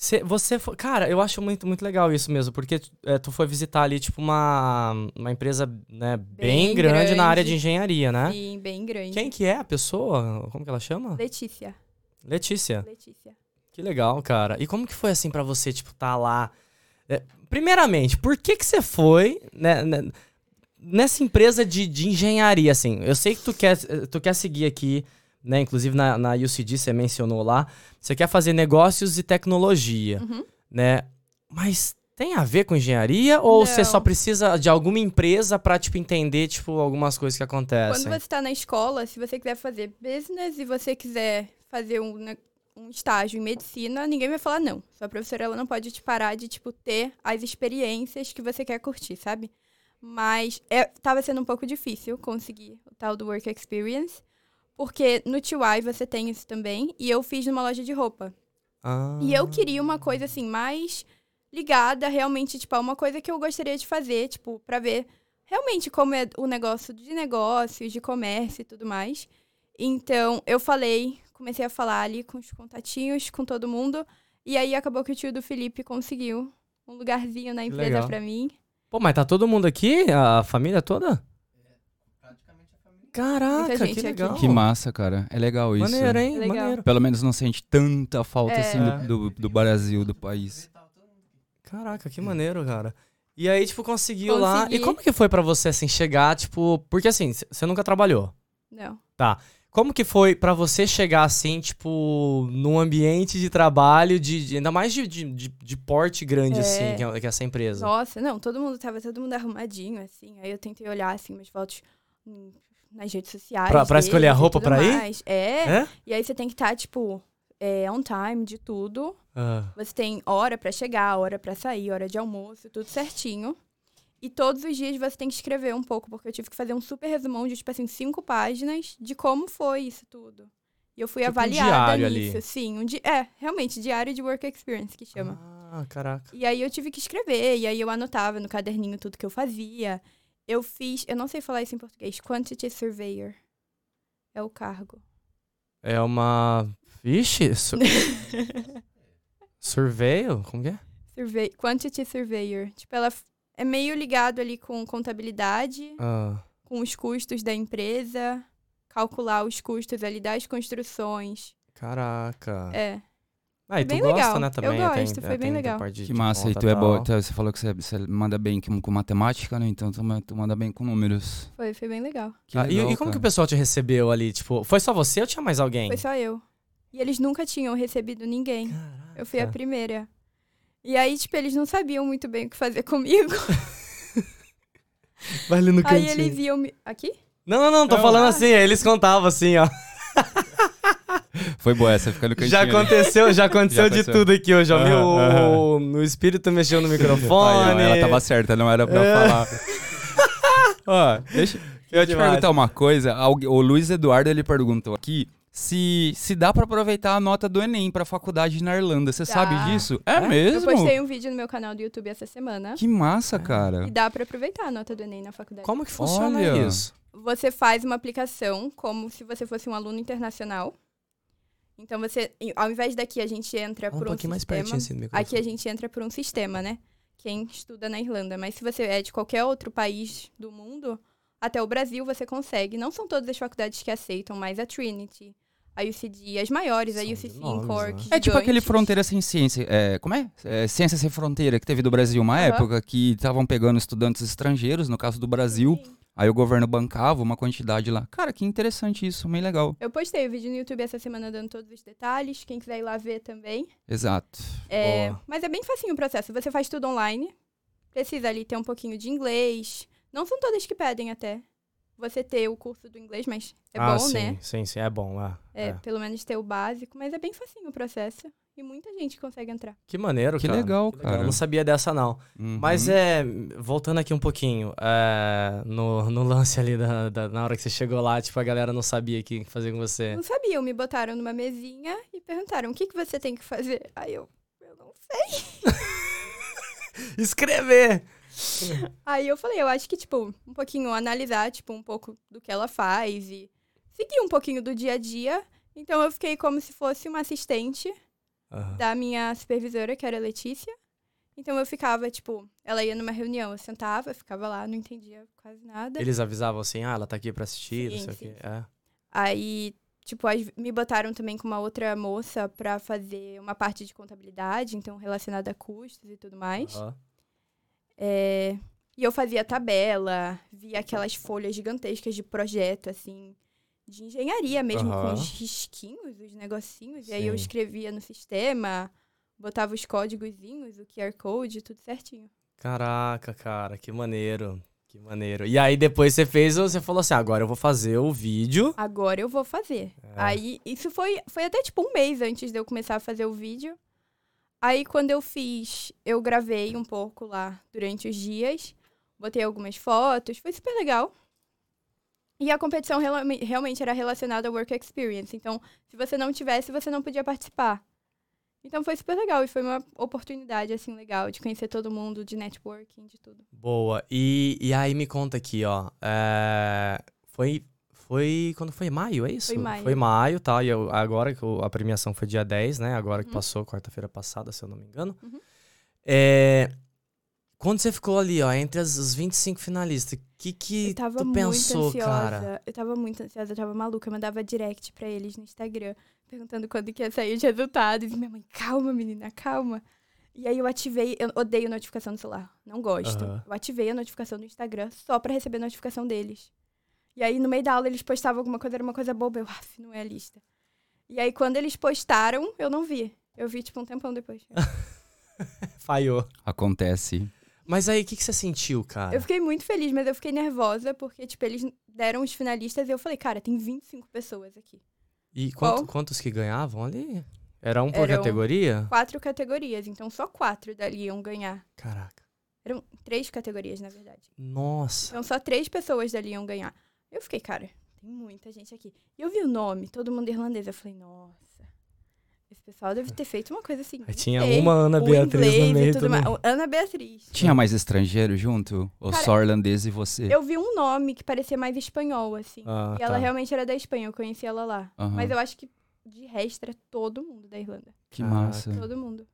Cê- você foi. Cara, eu acho muito, muito legal isso mesmo, porque é, tu foi visitar ali, tipo, uma, uma empresa né, bem, Bem grande, na área de grande. engenharia, né? Sim, bem grande. Quem que é a pessoa? Como que ela chama? Letícia. Letícia. Letícia. Que legal, cara. E como que foi assim pra você, tipo, tá lá? É, primeiramente, por que que você foi né, né, nessa empresa de, de engenharia, assim? Eu sei que tu quer, tu quer seguir aqui, né? Inclusive na, na UCD você mencionou lá. Você quer fazer negócios e tecnologia, Uhum. né? Mas tem a ver com engenharia? Ou você Não. só precisa de alguma empresa pra, tipo, entender, tipo, algumas coisas que acontecem? Quando você está na escola, se você quiser fazer business e você quiser fazer um, um estágio em medicina, ninguém vai falar não. Sua professora ela não pode te parar de tipo ter as experiências que você quer curtir, sabe? Mas é, tava sendo um pouco difícil conseguir o tal do work experience, Porque no TY você tem isso também. E eu fiz numa loja de roupa. Ah. E eu queria uma coisa assim, mais ligada realmente, tipo, a uma coisa que eu gostaria de fazer, tipo, pra ver realmente como é o negócio de negócios, de comércio e tudo mais. Então, eu falei, comecei a falar ali com os contatinhos, com todo mundo. E aí acabou que o tio do Felipe conseguiu um lugarzinho na empresa pra mim. Pô, mas tá todo mundo aqui? A família toda? Caraca, Muita gente que aqui. legal. Que massa, cara. É legal isso. Maneiro, hein? Legal. Maneiro. Pelo menos não sente tanta falta É. assim do, do, do Brasil, do país. Caraca, que maneiro, cara. E aí, tipo, conseguiu lá. E Consegui. como que foi pra você, assim, chegar, tipo... Porque, assim, você nunca trabalhou. Não. Como que foi pra você chegar, assim, tipo, num ambiente de trabalho, de, de- ainda mais de, de, de- porte grande, É. assim, que é, que é essa empresa? Nossa, não, todo mundo tava todo mundo arrumadinho, assim. Aí eu tentei olhar, assim, umas fotos hum, nas redes sociais. Pra- pra escolher a roupa pra ir? mais. É. É? E aí você tem que estar, tipo, é, on time de tudo. Ah, Você tem hora pra chegar, hora pra sair, hora de almoço, tudo certinho. E todos os dias você tem que escrever um pouco, porque eu tive que fazer um super resumão de, tipo assim, cinco páginas de como foi isso tudo. E eu fui Tipo um avaliada ali. nisso, sim. Um di é, realmente, diário de work experience que chama. Ah, caraca. E aí eu tive que escrever, e aí eu anotava no caderninho tudo que eu fazia. Eu fiz, eu não sei falar isso em português, quantity surveyor. É o cargo. É uma... Vixe, sur... surveio? Como que é? Survey, quantity surveyor. Tipo, ela é meio ligado ali com contabilidade, Ah, com os custos da empresa, calcular os custos ali das construções. caraca. É. Ah, e tu bem gosta, legal. né, Eu também. gosto, tem, foi é, bem legal. de- Que massa. E tu é bom. tu- Você falou que você, você manda bem com, com matemática, né? Então tu, tu manda bem com números. Foi, foi bem legal. Que Ah, e- legal, e, como que o pessoal te recebeu ali? Tipo, foi só você ou tinha mais alguém? Foi só eu. E eles nunca tinham recebido ninguém. Eu fui a Caraca. primeira. E aí, tipo, eles não sabiam muito bem o que fazer comigo. Vai ali no Aí cantinho. eles iam me. Aqui? Não, não, não, tô Não. falando assim, aí eles contavam assim, ó. Foi boa essa, fica no cantinho. Já ali. aconteceu, já aconteceu Já de aconteceu. tudo aqui hoje. Aham, Meu, o espírito mexeu no Aí, microfone. ó, ela tava certa, não era pra É. falar. Ó, deixa eu te demais. perguntar uma coisa. O Luiz Eduardo, ele perguntou aqui se, se dá pra aproveitar a nota do Enem pra faculdade na Irlanda. Você sabe disso? É, É? Eu mesmo? postei um vídeo no meu canal do YouTube essa semana. Que massa, cara. E dá pra aproveitar a nota do Enem na faculdade. Como que funciona Olha. isso? Você faz uma aplicação como se você fosse um aluno internacional. Então você, ao invés daqui a gente entra Um por um pouquinho mais sistema. pertinho assim do microfone. Aqui a gente entra por um sistema, né? Quem estuda na Irlanda. Mas se você é de qualquer outro país do mundo, até o Brasil você consegue. Não são todas as faculdades que aceitam, mas a Trinity, a UCD, as maiores, a São UCC de em Cork. né? É tipo aquele. Fronteira Sem Ciência. É, como é? É, Ciência Sem Fronteira que teve do Brasil uma Aham. época que estavam pegando estudantes estrangeiros, no caso do Brasil. Sim. Aí o governo bancava uma quantidade lá. Cara, que interessante isso, bem legal. Eu postei o vídeo no YouTube essa semana dando todos os detalhes. Quem quiser ir lá ver também. Exato. É, mas é bem facinho o processo. Você faz tudo online. Precisa ali ter um pouquinho de inglês. Não são todas que pedem até. Você ter o curso do inglês, mas é ah, bom, sim, né? sim, sim, é bom. É, É, é. pelo menos ter o básico. Mas é bem facinho o processo. E muita gente consegue entrar. Que maneiro, Que cara. legal, Eu cara. não sabia dessa, não. Uhum. Mas é, voltando aqui um pouquinho, é, no, no lance ali da, da- na hora que você chegou lá, tipo, a galera não sabia o que fazer com você. Não sabiam, me botaram numa mesinha e perguntaram: o que, que você tem que fazer? Aí eu, eu não sei. Escrever! Aí eu falei, eu acho que, tipo, um pouquinho analisar, tipo, um pouco do que ela faz e seguir um pouquinho do dia a dia. Então eu fiquei como se fosse uma assistente Aham. da minha supervisora, que era a Letícia. Então eu ficava, tipo, ela ia numa reunião, eu sentava, ficava lá, não entendia quase nada. Eles avisavam assim, ah, ela tá aqui pra assistir, não Sim, sei o sim, quê. sim. É. Aí, tipo, me botaram também com uma outra moça pra fazer uma parte de contabilidade, então relacionada a custos e tudo mais. Aham. É, e eu fazia tabela, via aquelas folhas gigantescas de projeto, assim, de engenharia mesmo, Aham. com os risquinhos, os negocinhos. E aí eu Sim. escrevia no sistema, botava os códigozinhos, o QR Code, tudo certinho. Caraca, cara, que maneiro. Que maneiro. E aí depois você fez, você falou assim, agora eu vou fazer o vídeo. Agora eu vou fazer. É. Aí, isso foi, foi até tipo um mês antes de eu começar a fazer o vídeo. Aí, quando eu fiz, eu gravei um pouco lá durante os dias. Botei algumas fotos, foi super legal. E a competição realme- realmente era relacionada ao work experience. Então, se você não tivesse, você não podia participar. Então foi super legal e foi uma oportunidade assim legal de conhecer todo mundo, de networking, de tudo. Boa. E, e aí me conta aqui, ó. é, foi, foi quando foi maio, é isso? Foi maio. Foi maio, tá? E eu- agora que a premiação foi dia 10, né? Agora que Uhum. passou, quarta-feira passada, se eu não me engano. Uhum. É, quando você ficou ali, ó, entre as, os 25 finalistas, o que que Eu tava tu muito pensou, ansiosa. cara? Eu tava muito ansiosa, eu tava maluca. Eu mandava direct pra eles no Instagram, perguntando quando que ia sair os resultados. E minha mãe, calma, menina, calma. E aí eu ativei, eu odeio notificação do celular, não gosto. Aham. Eu ativei a notificação do Instagram só pra receber notificação deles. E aí no meio da aula eles postavam alguma coisa, era uma coisa boba, eu, af, não é a lista. E aí quando eles postaram, eu não vi. Eu vi tipo um tempão depois. Falhou. Acontece. Mas aí, o que, que você sentiu, cara? Eu fiquei muito feliz, mas eu fiquei nervosa, porque, tipo, eles deram os finalistas e eu falei, cara, tem 25 pessoas aqui. E quanto- quantos que ganhavam ali? Era um por Eram- categoria? Quatro categorias, então só quatro dali iam ganhar. Caraca. Eram três categorias, na verdade. Nossa. Então só três pessoas dali iam ganhar. Eu fiquei, cara, tem muita gente aqui. E eu vi o nome, todo mundo irlandês. Eu falei, nossa, esse pessoal deve ter feito uma coisa assim. Aí tinha sei, uma Ana Beatriz no meio. tudo mais. Ana Beatriz. Tinha mais estrangeiro junto? Ou Cara, só irlandês e você? Eu vi um nome que parecia mais espanhol, assim. Ah, e ela tá. realmente era da Espanha, eu conheci ela lá. Aham. Mas eu acho que de resto era todo mundo da Irlanda. Que massa. Todo mundo.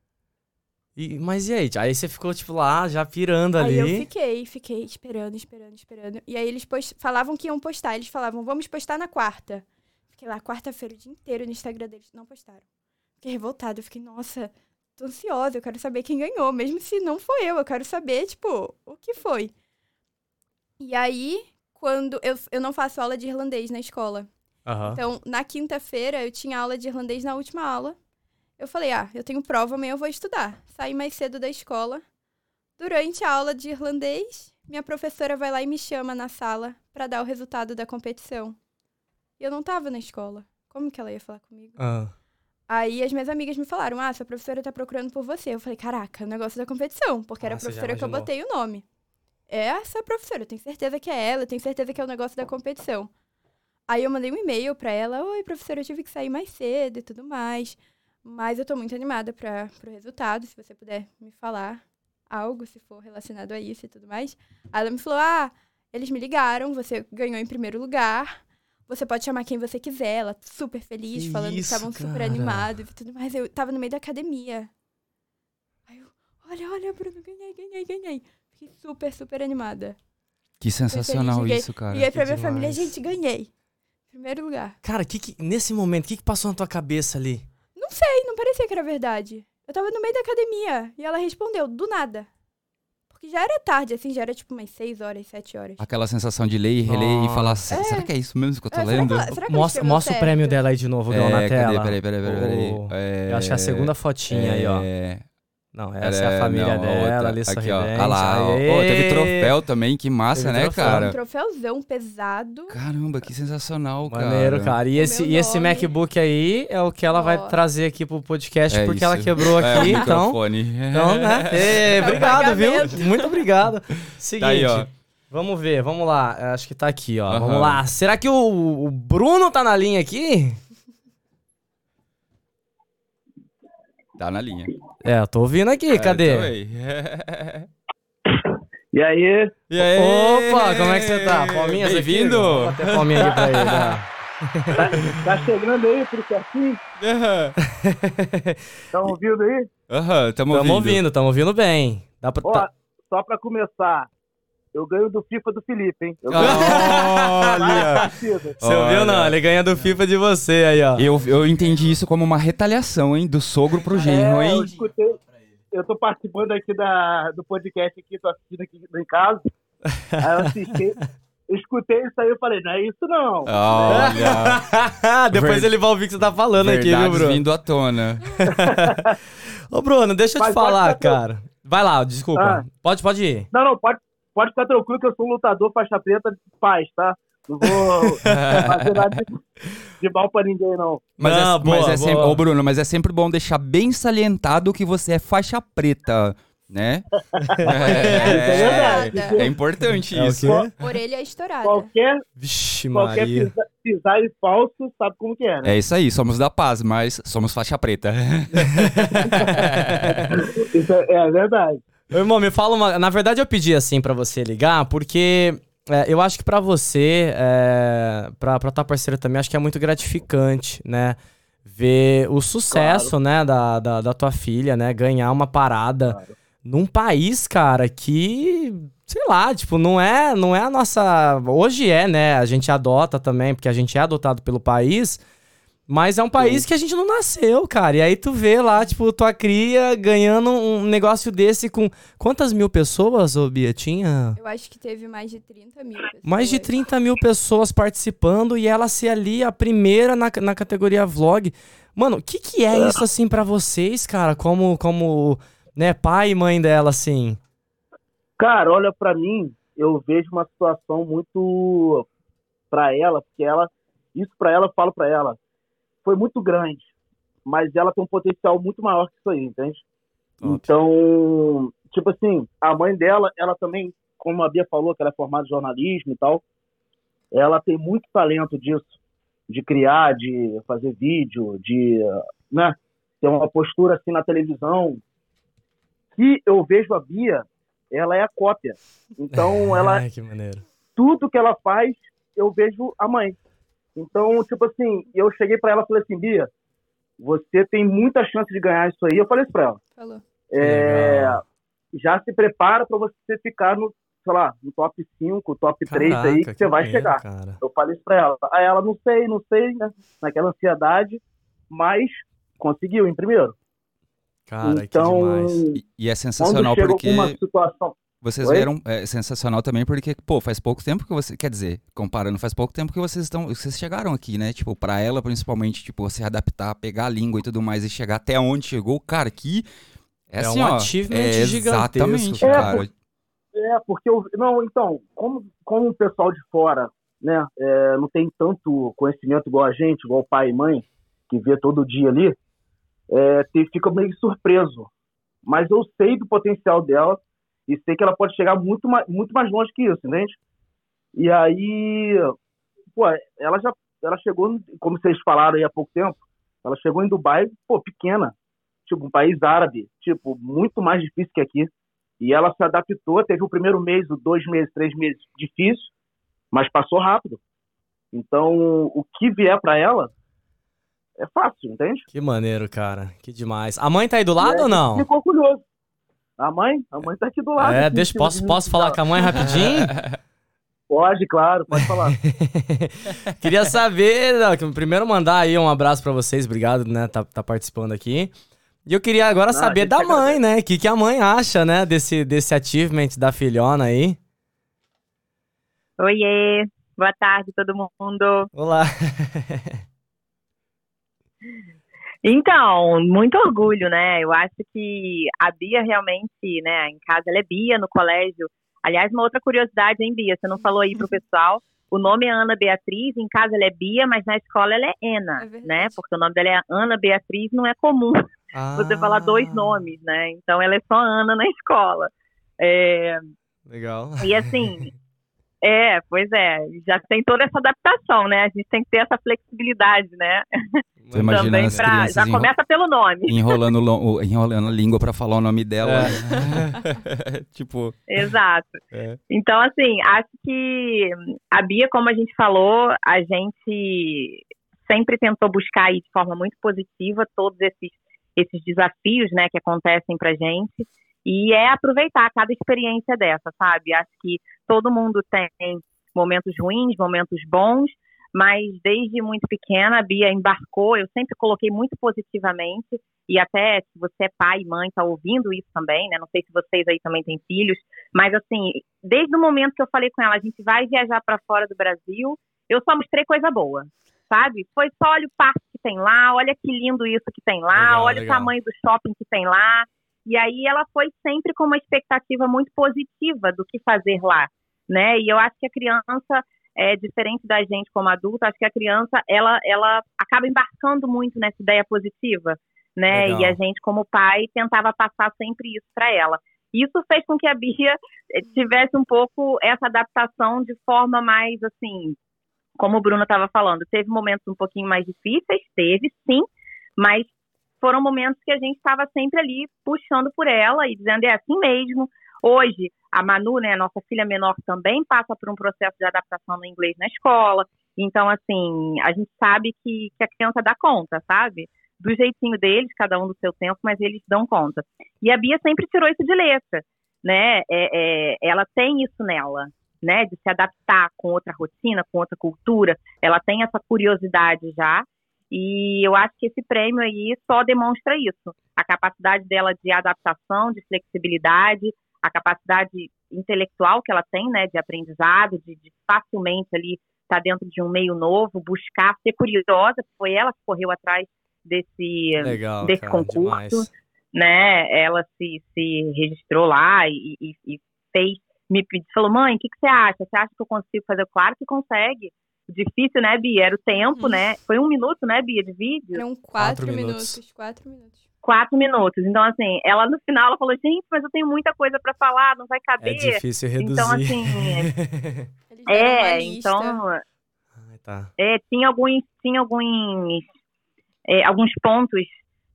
E, mas e aí? Aí você ficou, tipo, lá, já pirando Aí eu ali. fiquei, fiquei esperando, esperando, esperando. E aí eles post... falavam que iam postar. Eles falavam, vamos postar na quarta. Fiquei lá quarta-feira o dia inteiro no Instagram deles. Não postaram. Fiquei revoltada. Eu fiquei, nossa, tô ansiosa. Eu quero saber quem ganhou. Mesmo se não foi eu. Eu quero saber, tipo, o que foi. E aí, quando... Eu, eu não faço aula de irlandês na escola. Aham. Então, na quinta-feira, eu tinha aula de irlandês na última aula. Eu falei, ah, eu tenho prova, amanhã eu vou estudar. Saí mais cedo da escola. Durante a aula de irlandês, minha professora vai lá e me chama na sala pra dar o resultado da competição. E eu não tava na escola. Como que ela ia falar comigo? Ah. Aí as minhas amigas me falaram, ah, sua professora tá procurando por você. Eu falei, caraca, o negócio da competição, porque era Ah, a você já professora que eu botei o nome. É essa professora, eu tenho certeza que é ela, eu tenho certeza que é o negócio da competição. Aí eu mandei um e-mail pra ela, oi, professora, eu tive que sair mais cedo e tudo mais. Mas eu tô muito animada para pro resultado, se você puder me falar algo, se for relacionado a isso e tudo mais. Aí ela me falou, ah, eles me ligaram, você ganhou em primeiro lugar. Você pode chamar quem você quiser. Ela super feliz, Que falando que isso, estavam super animados e tudo mais. Eu tava no meio da academia. Aí eu, olha, olha, Bruno, ganhei, ganhei, ganhei. Fiquei super, super animada. Que sensacional liguei- isso, cara. Liguei pra que minha família, demais. gente, ganhei. Primeiro lugar. Cara, que que- nesse momento, o que, que passou na tua cabeça ali? Não sei, não parecia que era verdade. Eu tava no meio da academia e ela respondeu, do nada. Porque já era tarde, assim, já era tipo umas 6 horas, 7 horas. Aquela sensação de ler e reler e falar, "Se- É. será que é isso mesmo que eu tô É, será que lendo? ela- será que ela Mostra, escreveu mostra o certo? prêmio dela aí de novo, Gal, na É, tela. cadê? Peraí, peraí, peraí, peraí. O- É, Eu acho que é a segunda fotinha aí, ó. é, Não, essa é a é, família não, a dela, outra. ali Aqui, ó. Ah lá, ó. Teve troféu também, que massa, Teve né, troféu. Um cara? troféuzão pesado. Caramba, que sensacional, cara. Maneiro, cara. E esse, e esse. MacBook aí é o que ela vai trazer aqui pro podcast, É porque isso. ela quebrou É, o aqui, então. microfone. Então, né? Ê, obrigado, viu? Muito obrigado. Seguinte, Tá aí, ó. vamos ver, vamos lá. Acho que tá aqui, ó. Aham. Vamos lá. Será que o, o Bruno tá na linha aqui? Tá na linha. É, eu tô ouvindo aqui, É, cadê? também. E aí? E aí? Opa, como é que você tá? Palminhas aqui? Bem-vindo. Palminha aqui pra ele, ó. Tá, tá chegando aí, por certinho? Aham, Estão ouvindo aí? Aham, tamo ouvindo. Tamo ouvindo, tamo ouvindo bem. Dá pra, Ó, tá- só pra começar, eu ganho do FIFA do Felipe, hein? Eu ganho Olha! Você ouviu, não? Ele ganha do FIFA de você aí, ó. Eu, eu entendi isso como uma retaliação, hein? Do sogro pro genro, É, eu hein? escutei, eu tô participando aqui da, do podcast aqui, tô assistindo aqui em casa. Aí eu assisti, eu escutei isso aí e falei, não é isso não. Olha! Depois Ver- ele vai ouvir o que você tá falando aqui, viu, Verdades Bruno? vindo à tona. Ô, Bruno, deixa eu te Mas falar, cara. Vai lá, desculpa. Ah. Pode, pode ir. Não, não, pode, pode ficar tranquilo que eu sou um lutador faixa preta de paz, tá? Não vou fazer nada de, de mal pra ninguém, não. Mas, Não, é, boa, mas é sempre, ô Bruno, mas é sempre bom deixar bem salientado que você é faixa preta. né? É, é, é importante É isso. Orelha estourada. Qualquer, Vixe, qualquer pisa- pisar em falso sabe como que é, né? É isso aí, somos da paz, mas somos faixa preta. Isso é, é verdade. Ô, irmão, me fala uma. Na verdade, eu pedi assim pra você ligar, porque é, eu acho que pra você, é, pra, pra tua parceira também, acho que é muito gratificante, né? Ver o sucesso, né, da, da, da tua filha, né? Ganhar uma parada Claro. num país, cara, que. Sei lá, tipo, não é, não é a nossa. Hoje é, né? A gente adota também, porque a gente é adotado pelo país. Mas é um país que a gente não nasceu, cara. E aí tu vê lá, tipo, tua cria ganhando um negócio desse com. Quantas mil pessoas, ô Bia? Tinha? Eu acho que teve mais de 30 mil pessoas. Mais de 30 mil pessoas participando e ela ser ali a primeira na, na categoria vlog. Mano, o que que é isso, assim, pra vocês, cara? Como, como, né, pai e mãe dela, assim? Cara, olha, pra mim, eu vejo uma situação muito pra ela, porque ela, isso pra ela, eu falo pra ela, foi muito grande, mas ela tem um potencial muito maior que isso aí, entende? Top. Então, tipo assim, a mãe dela, ela também, como a Bia falou, que ela é formada em jornalismo e tal, ela tem muito talento disso, de criar, de fazer vídeo, de, né, ter uma postura assim na televisão, que eu vejo a Bia, ela é a cópia. Então, ela, Ai, que maneiro. tudo que ela faz, eu vejo a mãe. Então, tipo assim, eu cheguei pra ela e falei assim, Bia, você tem muita chance de ganhar isso aí. Eu falei isso pra ela. Falou. É, já se prepara pra você ficar no, sei lá, no top 5, top 3 aí, que, Caraca, você vai chegar. Cara. Eu falei isso pra ela. Aí ela, não sei, não sei, né? Naquela ansiedade, mas conseguiu em primeiro. Cara, então, que demais. E, e é quando sensacional chega porque uma situação... vocês Oi? viram, é sensacional também porque, pô, faz pouco tempo que você, quer dizer, comparando, faz pouco tempo que vocês estão, vocês chegaram aqui, né? Tipo, pra ela principalmente, tipo, se adaptar, pegar a língua e tudo mais e chegar até onde chegou, cara, que é, É assim, um ó, achievement é gigantesco, Exatamente, cara. cara. É, porque eu. Não, então, como, como o pessoal de fora, né, é, não tem tanto conhecimento igual a gente, igual pai e mãe, que vê todo dia ali, é, fica meio surpreso. Mas eu sei do potencial dela e sei que ela pode chegar muito mais, muito mais longe que isso, entende? E aí, pô, ela já ela chegou, como vocês falaram aí há pouco tempo, ela chegou em Dubai, pô, pequena, tipo, um país árabe, tipo, muito mais difícil que aqui. E ela se adaptou, teve o primeiro mês, o dois meses, três meses difícil, mas passou rápido. Então, o que vier pra ela é fácil, entende? Que maneiro, cara. Que demais. A mãe tá aí do lado E ou não? Ficou curioso. A mãe, a mãe tá aqui do lado. É, aqui, deixa, posso, posso falar com a mãe rapidinho? Pode, claro, pode falar. Queria saber, primeiro mandar aí um abraço pra vocês, obrigado, né, tá, tá participando aqui. E eu queria agora Ah, saber da mãe, né, o que, que a mãe acha, né, desse, desse achievement da filhona aí. Oiê, boa tarde todo mundo. Olá. Então, muito orgulho, né? Eu acho que a Bia realmente, né, em casa ela é Bia, no colégio. Aliás, uma outra curiosidade, hein, Bia? Você não falou aí pro pessoal. O nome é Ana Beatriz, em casa ela é Bia, mas na escola ela é Ena, É né? Porque o nome dela é Ana Beatriz, não é comum você falar dois Ah, nomes, né? Então ela é só Ana na escola. É, Legal. E assim, é, pois é, já tem toda essa adaptação, né? A gente tem que ter essa flexibilidade, né? Tô imaginando Também as pra, crianças já enro- começa pelo nome. enrolando, enrolando a língua pra falar o nome dela. É. tipo, Exato. É. Então, assim, acho que a Bia, como a gente falou, a gente sempre tentou buscar aí de forma muito positiva todos esses, esses desafios, né, que acontecem pra gente. E é aproveitar cada experiência dessa, sabe? Acho que todo mundo tem momentos ruins, momentos bons, mas desde muito pequena a Bia embarcou, eu sempre coloquei muito positivamente, e até se você é pai e mãe, tá ouvindo isso também, né? Não sei se vocês aí também têm filhos, mas assim, desde o momento que eu falei com ela, a gente vai viajar para fora do Brasil, eu só mostrei coisa boa, sabe? Foi só olha o parque que tem lá, olha que lindo isso que tem lá, Legal, olha legal. o tamanho do shopping que tem lá. E aí ela foi sempre com uma expectativa muito positiva do que fazer lá, né? E eu acho que a criança é diferente da gente como adulta, acho que a criança ela ela acaba embarcando muito nessa ideia positiva, né? Legal. E a gente como pai tentava passar sempre isso para ela. Isso fez com que a Bia eh, tivesse um pouco essa adaptação de forma mais assim, como o Bruno estava falando, teve momentos um pouquinho mais difíceis, teve sim, mas foram momentos que a gente estava sempre ali puxando por ela e dizendo é assim mesmo. Hoje, a Manu, né, nossa filha menor, também passa por um processo de adaptação no inglês na escola. Então, assim, a gente sabe que, que a criança dá conta, sabe? Do jeitinho deles, cada um do seu tempo, mas eles dão conta. E a Bia sempre tirou isso de letra, né? É, é, ela tem isso nela, né? De se adaptar com outra rotina, com outra cultura. Ela tem essa curiosidade já. E eu acho que esse prêmio aí só demonstra isso. A capacidade dela de adaptação, de flexibilidade, a capacidade intelectual que ela tem, né? De aprendizado, de, de facilmente ali estar tá dentro de um meio novo, buscar, ser curiosa. Foi ela que correu atrás desse, Legal, desse cara, concurso. demais. Né? Ela se, se registrou lá e, e, e fez, me pediu, falou, mãe, o que, que você acha? Você acha que eu consigo fazer? Claro que consegue. Difícil, né, Bia? Era o tempo, Uhum. né? Foi um minuto, né, Bia, de vídeo? Eram quatro, Quatro minutos. minutos. Quatro minutos. Quatro minutos. Então, assim, ela no final ela falou, gente, mas eu tenho muita coisa pra falar, não vai É caber. difícil reduzir. Então, assim, é, então, tá. é, tinha alguns, tinha alguns, é, alguns pontos,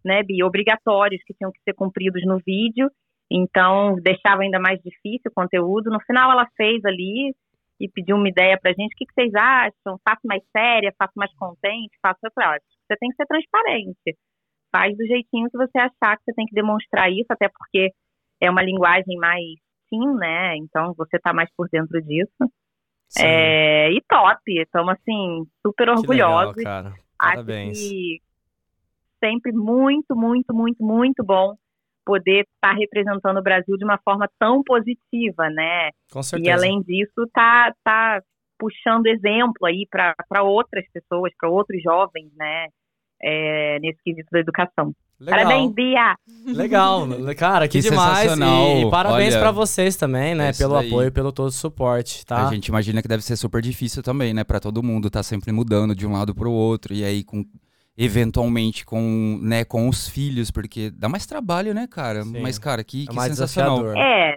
né, Bia, obrigatórios que tinham que ser cumpridos no vídeo. Então, deixava ainda mais difícil o conteúdo. No final, ela fez ali e pediu uma ideia pra gente. O que, que vocês acham? Faço mais séria? Faço mais contente? Faço... Eu falei, "Olha, você tem que ser transparente. Faz do jeitinho que você achar que você tem que demonstrar isso, até porque é uma linguagem mais sim, né? Então, você tá mais por dentro disso. É, e top. Estamos, assim, super Que legal, orgulhosos. cara. Acho Parabéns. que sempre muito, muito, muito, muito bom poder estar representando o Brasil de uma forma tão positiva, né? Com certeza. E além disso, tá, tá puxando exemplo aí para outras pessoas, para outros jovens, né? É, nesse quesito da educação. Legal. Parabéns, Bia! Legal, cara, que, Que demais. sensacional. E, parabéns pra vocês também, né? é pelo daí. apoio, pelo todo o suporte, tá? A gente imagina que deve ser super difícil também, né? Pra todo mundo tá sempre mudando de um lado pro outro. E aí, com eventualmente com, né, com os filhos, porque dá mais trabalho, né, cara? Sim. Mas, cara, que, é que sensacional. desafiador. É,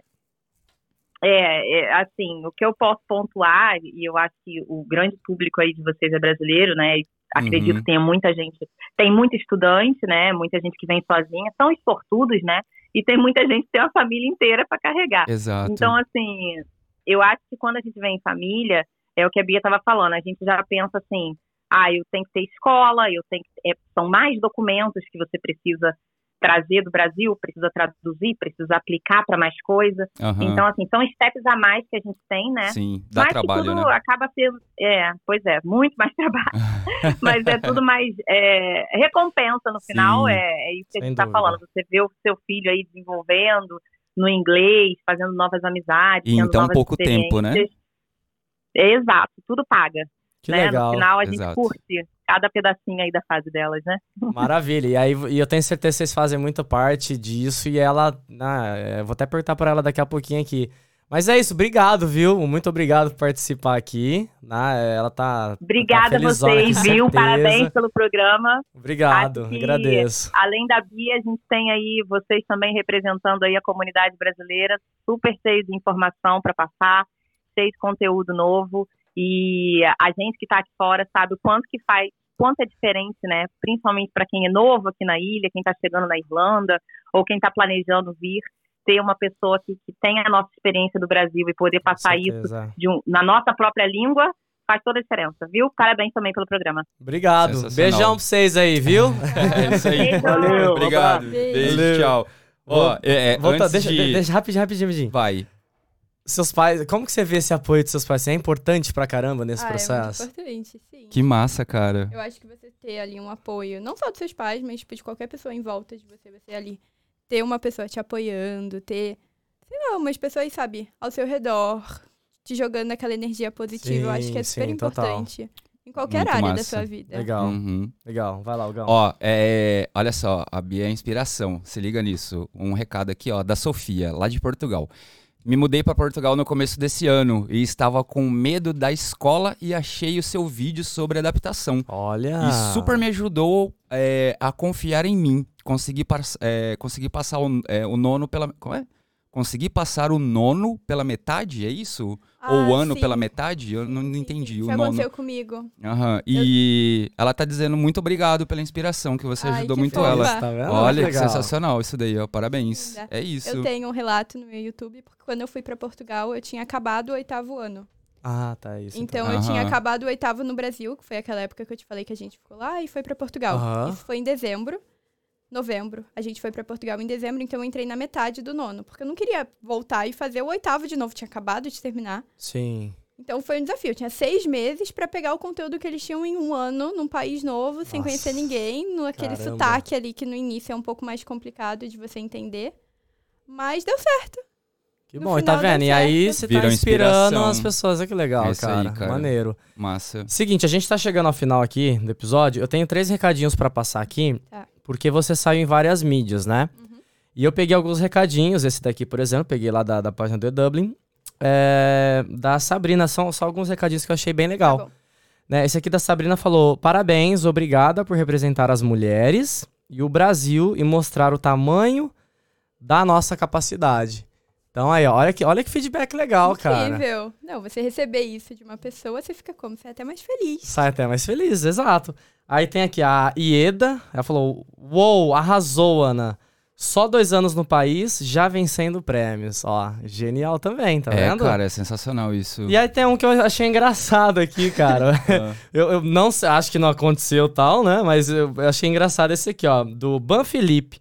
é, é, assim, o que eu posso pontuar, e eu acho que o grande público aí de vocês é brasileiro, né? E acredito Uhum. que tenha muita gente, tem muito estudante, né? Muita gente que vem sozinha, são os sortudos, né? E tem muita gente que tem uma família inteira para carregar. Exato. Então, assim, eu acho que quando a gente vem em família, é o que a Bia estava falando, a gente já pensa assim, ah, eu tenho que ter escola, eu tenho que, é, são mais documentos que você precisa trazer do Brasil, precisa traduzir, precisa aplicar para mais coisa. Aham. Então, assim, são steps a mais que a gente tem, né? Sim, dá Mas trabalho, que tudo né? acaba sendo, é, pois é, muito mais trabalho. Mas é tudo mais é, recompensa no final, Sim. é, é isso que a gente tá dúvida. falando. Você vê o seu filho aí desenvolvendo no inglês, fazendo novas amizades, E então novas pouco tempo, né? Exato, tudo paga. Que né? legal. No final a gente Exato. curte cada pedacinho aí da fase delas, né? Maravilha. E aí, e eu tenho certeza que vocês fazem muita parte disso e ela, eu vou até perguntar pra ela daqui a pouquinho aqui. Mas é isso, obrigado, viu? Muito obrigado por participar aqui. Né? Ela tá. Obrigada tá a vocês, viu? Parabéns pelo programa. Obrigado, que- agradeço. Além da Bia, a gente tem aí vocês também representando aí a comunidade brasileira, super cheio de informação para passar, cheio de conteúdo novo. E a gente que está aqui fora sabe o quanto que faz, quanto é diferente, né? Principalmente para quem é novo aqui na ilha, quem está chegando na Irlanda, ou quem está planejando vir, ter uma pessoa que, que tem a nossa experiência do Brasil e poder passar isso um- na nossa própria língua faz toda a diferença, viu? Parabéns também pelo programa. Obrigado. Beijão pra vocês aí, viu? É isso aí. Valeu, Obrigado. Beijo. Beijo, Valeu. tchau. Ó, é, é, Volta, antes deixa, de... deixa rapidinho, rapidinho, rapidinho. Vai. Seus pais, como que você vê esse apoio dos seus pais? É importante pra caramba nesse ah, é processo? muito importante, sim. Que massa, cara. Eu acho que você ter ali um apoio, não só dos seus pais, mas tipo, de qualquer pessoa em volta de você, você ali ter uma pessoa te apoiando, ter, sei lá, umas pessoas, sabe, ao seu redor, te jogando aquela energia positiva. eu acho que é Sim, super sim, total. importante. Em qualquer Muito área da massa. sua vida. Legal, Uhum. legal. Vai lá, Gão. Ó, é, olha só, a Bia é inspiração. Se liga nisso. Um recado aqui, ó, da Sofia, lá de Portugal. Me mudei para Portugal no começo desse ano e estava com medo da escola e achei o seu vídeo sobre adaptação. Olha. E super me ajudou é, a confiar em mim. Consegui, é, consegui passar o, é, o nono pela. Como é? conseguir passar o nono pela metade, é isso? Ah, Ou o ano sim. pela metade? Eu não, entendi. sim. O Isso nono. aconteceu comigo. Aham. E ela tá dizendo muito obrigado pela inspiração, que você Ai, ajudou que muito fofa. ela. Tá vendo? Olha, que sensacional isso daí, ó. Parabéns. Linda. É isso. Eu tenho um relato no meu YouTube, porque quando eu fui pra Portugal, eu tinha acabado o oitavo ano. Ah, tá isso. Então eu tinha Aham. acabado o oitavo no Brasil, que foi aquela época que eu te falei que a gente ficou lá e foi pra Portugal. Aham. Isso foi em dezembro, novembro. A gente foi pra Portugal em dezembro, então eu entrei na metade do nono, porque eu não queria voltar e fazer o oitavo de novo, tinha acabado de terminar. Sim. Então foi um desafio. Eu tinha seis meses pra pegar o conteúdo que eles tinham em um ano, num país novo, sem Nossa. conhecer ninguém, no aquele Caramba. sotaque ali que no início é um pouco mais complicado de você entender. Mas deu certo. Que No bom, e tá vendo? E aí você Virou tá inspirando as pessoas. Olha que legal, É isso aí, cara. cara. Maneiro. Massa. Seguinte, a gente tá chegando ao final aqui do episódio. Eu tenho três recadinhos pra passar aqui, Tá. Porque você saiu em várias mídias, né? Uhum. E eu peguei alguns recadinhos, esse daqui, por exemplo, peguei lá da, da página do Dublin, é, da Sabrina. São só alguns recadinhos que eu achei bem legal. Tá né? Esse aqui da Sabrina falou: parabéns, obrigada por representar as mulheres e o Brasil e mostrar o tamanho da nossa capacidade. Então aí, ó, olha que, olha que feedback legal, cara. Incrível. Não, você receber isso de uma pessoa, você fica como? Você é até mais feliz. Sai até mais feliz, exato. Aí tem aqui a Ieda, ela falou: Uou, arrasou, Ana. Só dois anos no país, já vencendo prêmios. Ó, genial também, tá é, vendo? cara, é sensacional isso. E aí tem um que eu achei engraçado aqui, cara. Ah. eu, eu não sei, acho que não aconteceu tal, né? Mas eu achei engraçado esse aqui, ó. Do Ban Felipe.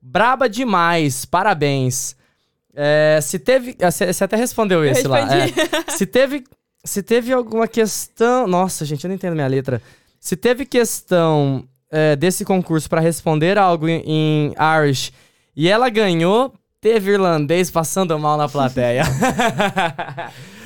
Braba demais, parabéns. É, se teve. ah, Você até respondeu Eu esse lá. é. se teve. Se teve alguma questão. Nossa, gente, eu não entendo minha letra. Se teve questão é, desse concurso pra responder algo em, em Irish e ela ganhou, teve irlandês passando mal na plateia.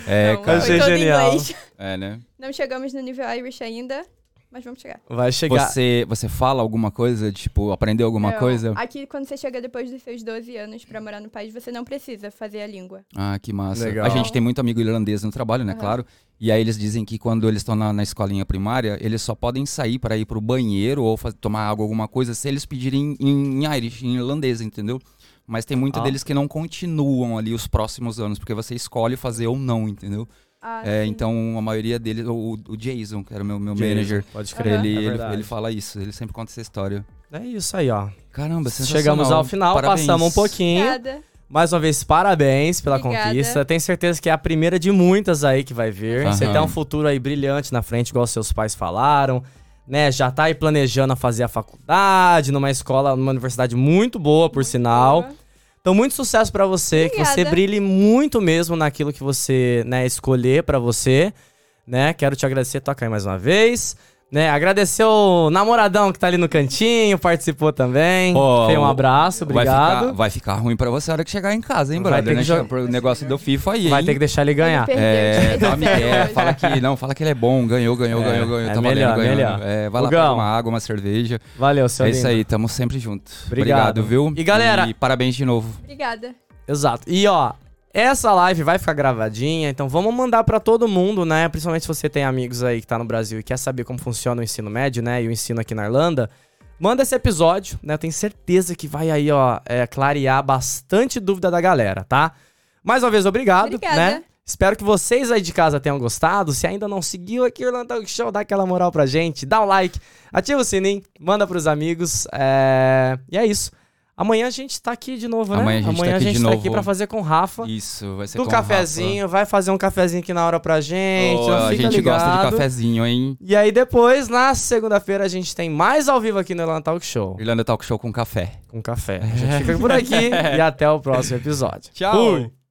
É, Não, cara. foi Achei todo em genial. inglês. É, né? Não chegamos no nível Irish ainda, mas vamos chegar. Vai chegar. Você, você fala alguma coisa, tipo, aprendeu alguma Não, coisa? Aqui, quando você chega depois dos seus 12 anos pra morar no país, você não precisa fazer a língua. Ah, que massa. Legal. A gente tem muito amigo irlandês no trabalho, né? Aham. Claro. E aí eles dizem que quando eles estão na, na escolinha primária, eles só podem sair para ir pro banheiro ou faz- tomar água, alguma coisa, se eles pedirem em, em Irish, em irlandês, entendeu? Mas tem muito Ah. deles que não continuam ali os próximos anos, porque você escolhe fazer ou não, entendeu? Ah, É, então a maioria deles, o, o Jason, que era o meu, meu Jason, manager, Pode crer. ele, É ele, ele fala isso, ele sempre conta essa história. É isso aí, ó. Caramba, sensacional. Chegamos ao final, Parabéns. passamos um pouquinho. Obrigada. Mais uma vez, parabéns pela Obrigada. conquista. Tenho certeza que é a primeira de muitas aí que vai vir. Você Aham. tem um futuro aí brilhante na frente, igual seus pais falaram. Né, já tá aí planejando fazer a faculdade numa escola, numa universidade muito boa, por sinal. Boa. Então, muito sucesso pra você, que você Obrigada. brilhe muito mesmo naquilo que você, né, escolher pra você, né? Quero te agradecer, toca aí mais uma vez, né? Agradecer o namoradão que tá ali no cantinho, participou também. Fê, um o- abraço, Vai obrigado. ficar, vai ficar ruim pra você a hora que chegar em casa, hein, Vai brother? ter que né? jogar- Pro negócio do FIFA aí, Vai hein? ter que deixar ele ganhar. Ele perdeu É, de dá uma 3 a 0 ideia, hoje. fala que não, fala que ele é bom, ganhou, ganhou, É, ganhou, ganhou, é tá melhor, valendo, ganhou. melhor. É, vai lá pegar uma água, uma cerveja. Valeu, seu é isso lindo. aí, tamo sempre junto. Obrigado. viu? E, galera- E parabéns de novo. Obrigada. Exato. E ó, essa live vai ficar gravadinha, então vamos mandar pra todo mundo, né? Principalmente se você tem amigos aí que tá no Brasil e quer saber como funciona o ensino médio, né? E o ensino aqui na Irlanda. Manda esse episódio, né? Eu tenho certeza que vai aí, ó, é, clarear bastante dúvida da galera, tá? Mais uma vez, obrigado, Obrigada. né? Espero que vocês aí de casa tenham gostado. Se ainda não seguiu aqui o Irlanda Talk Show, dá aquela moral pra gente, dá um like, ativa o sininho, manda pros amigos. é, E é isso. Amanhã a gente tá aqui de novo, né? Amanhã a gente tá aqui de tá novo. aqui pra fazer com o Rafa. Isso, vai ser Do com a Rafa. cafezinho, vai fazer um cafezinho aqui na hora pra gente. Então a gente gosta de ligado. cafezinho, hein? E aí depois, na segunda-feira, a gente tem mais ao vivo aqui no Irlanda Talk Show. Irlanda Talk Show com café. Com café. A gente fica por aqui e até o próximo episódio. Tchau. Fui.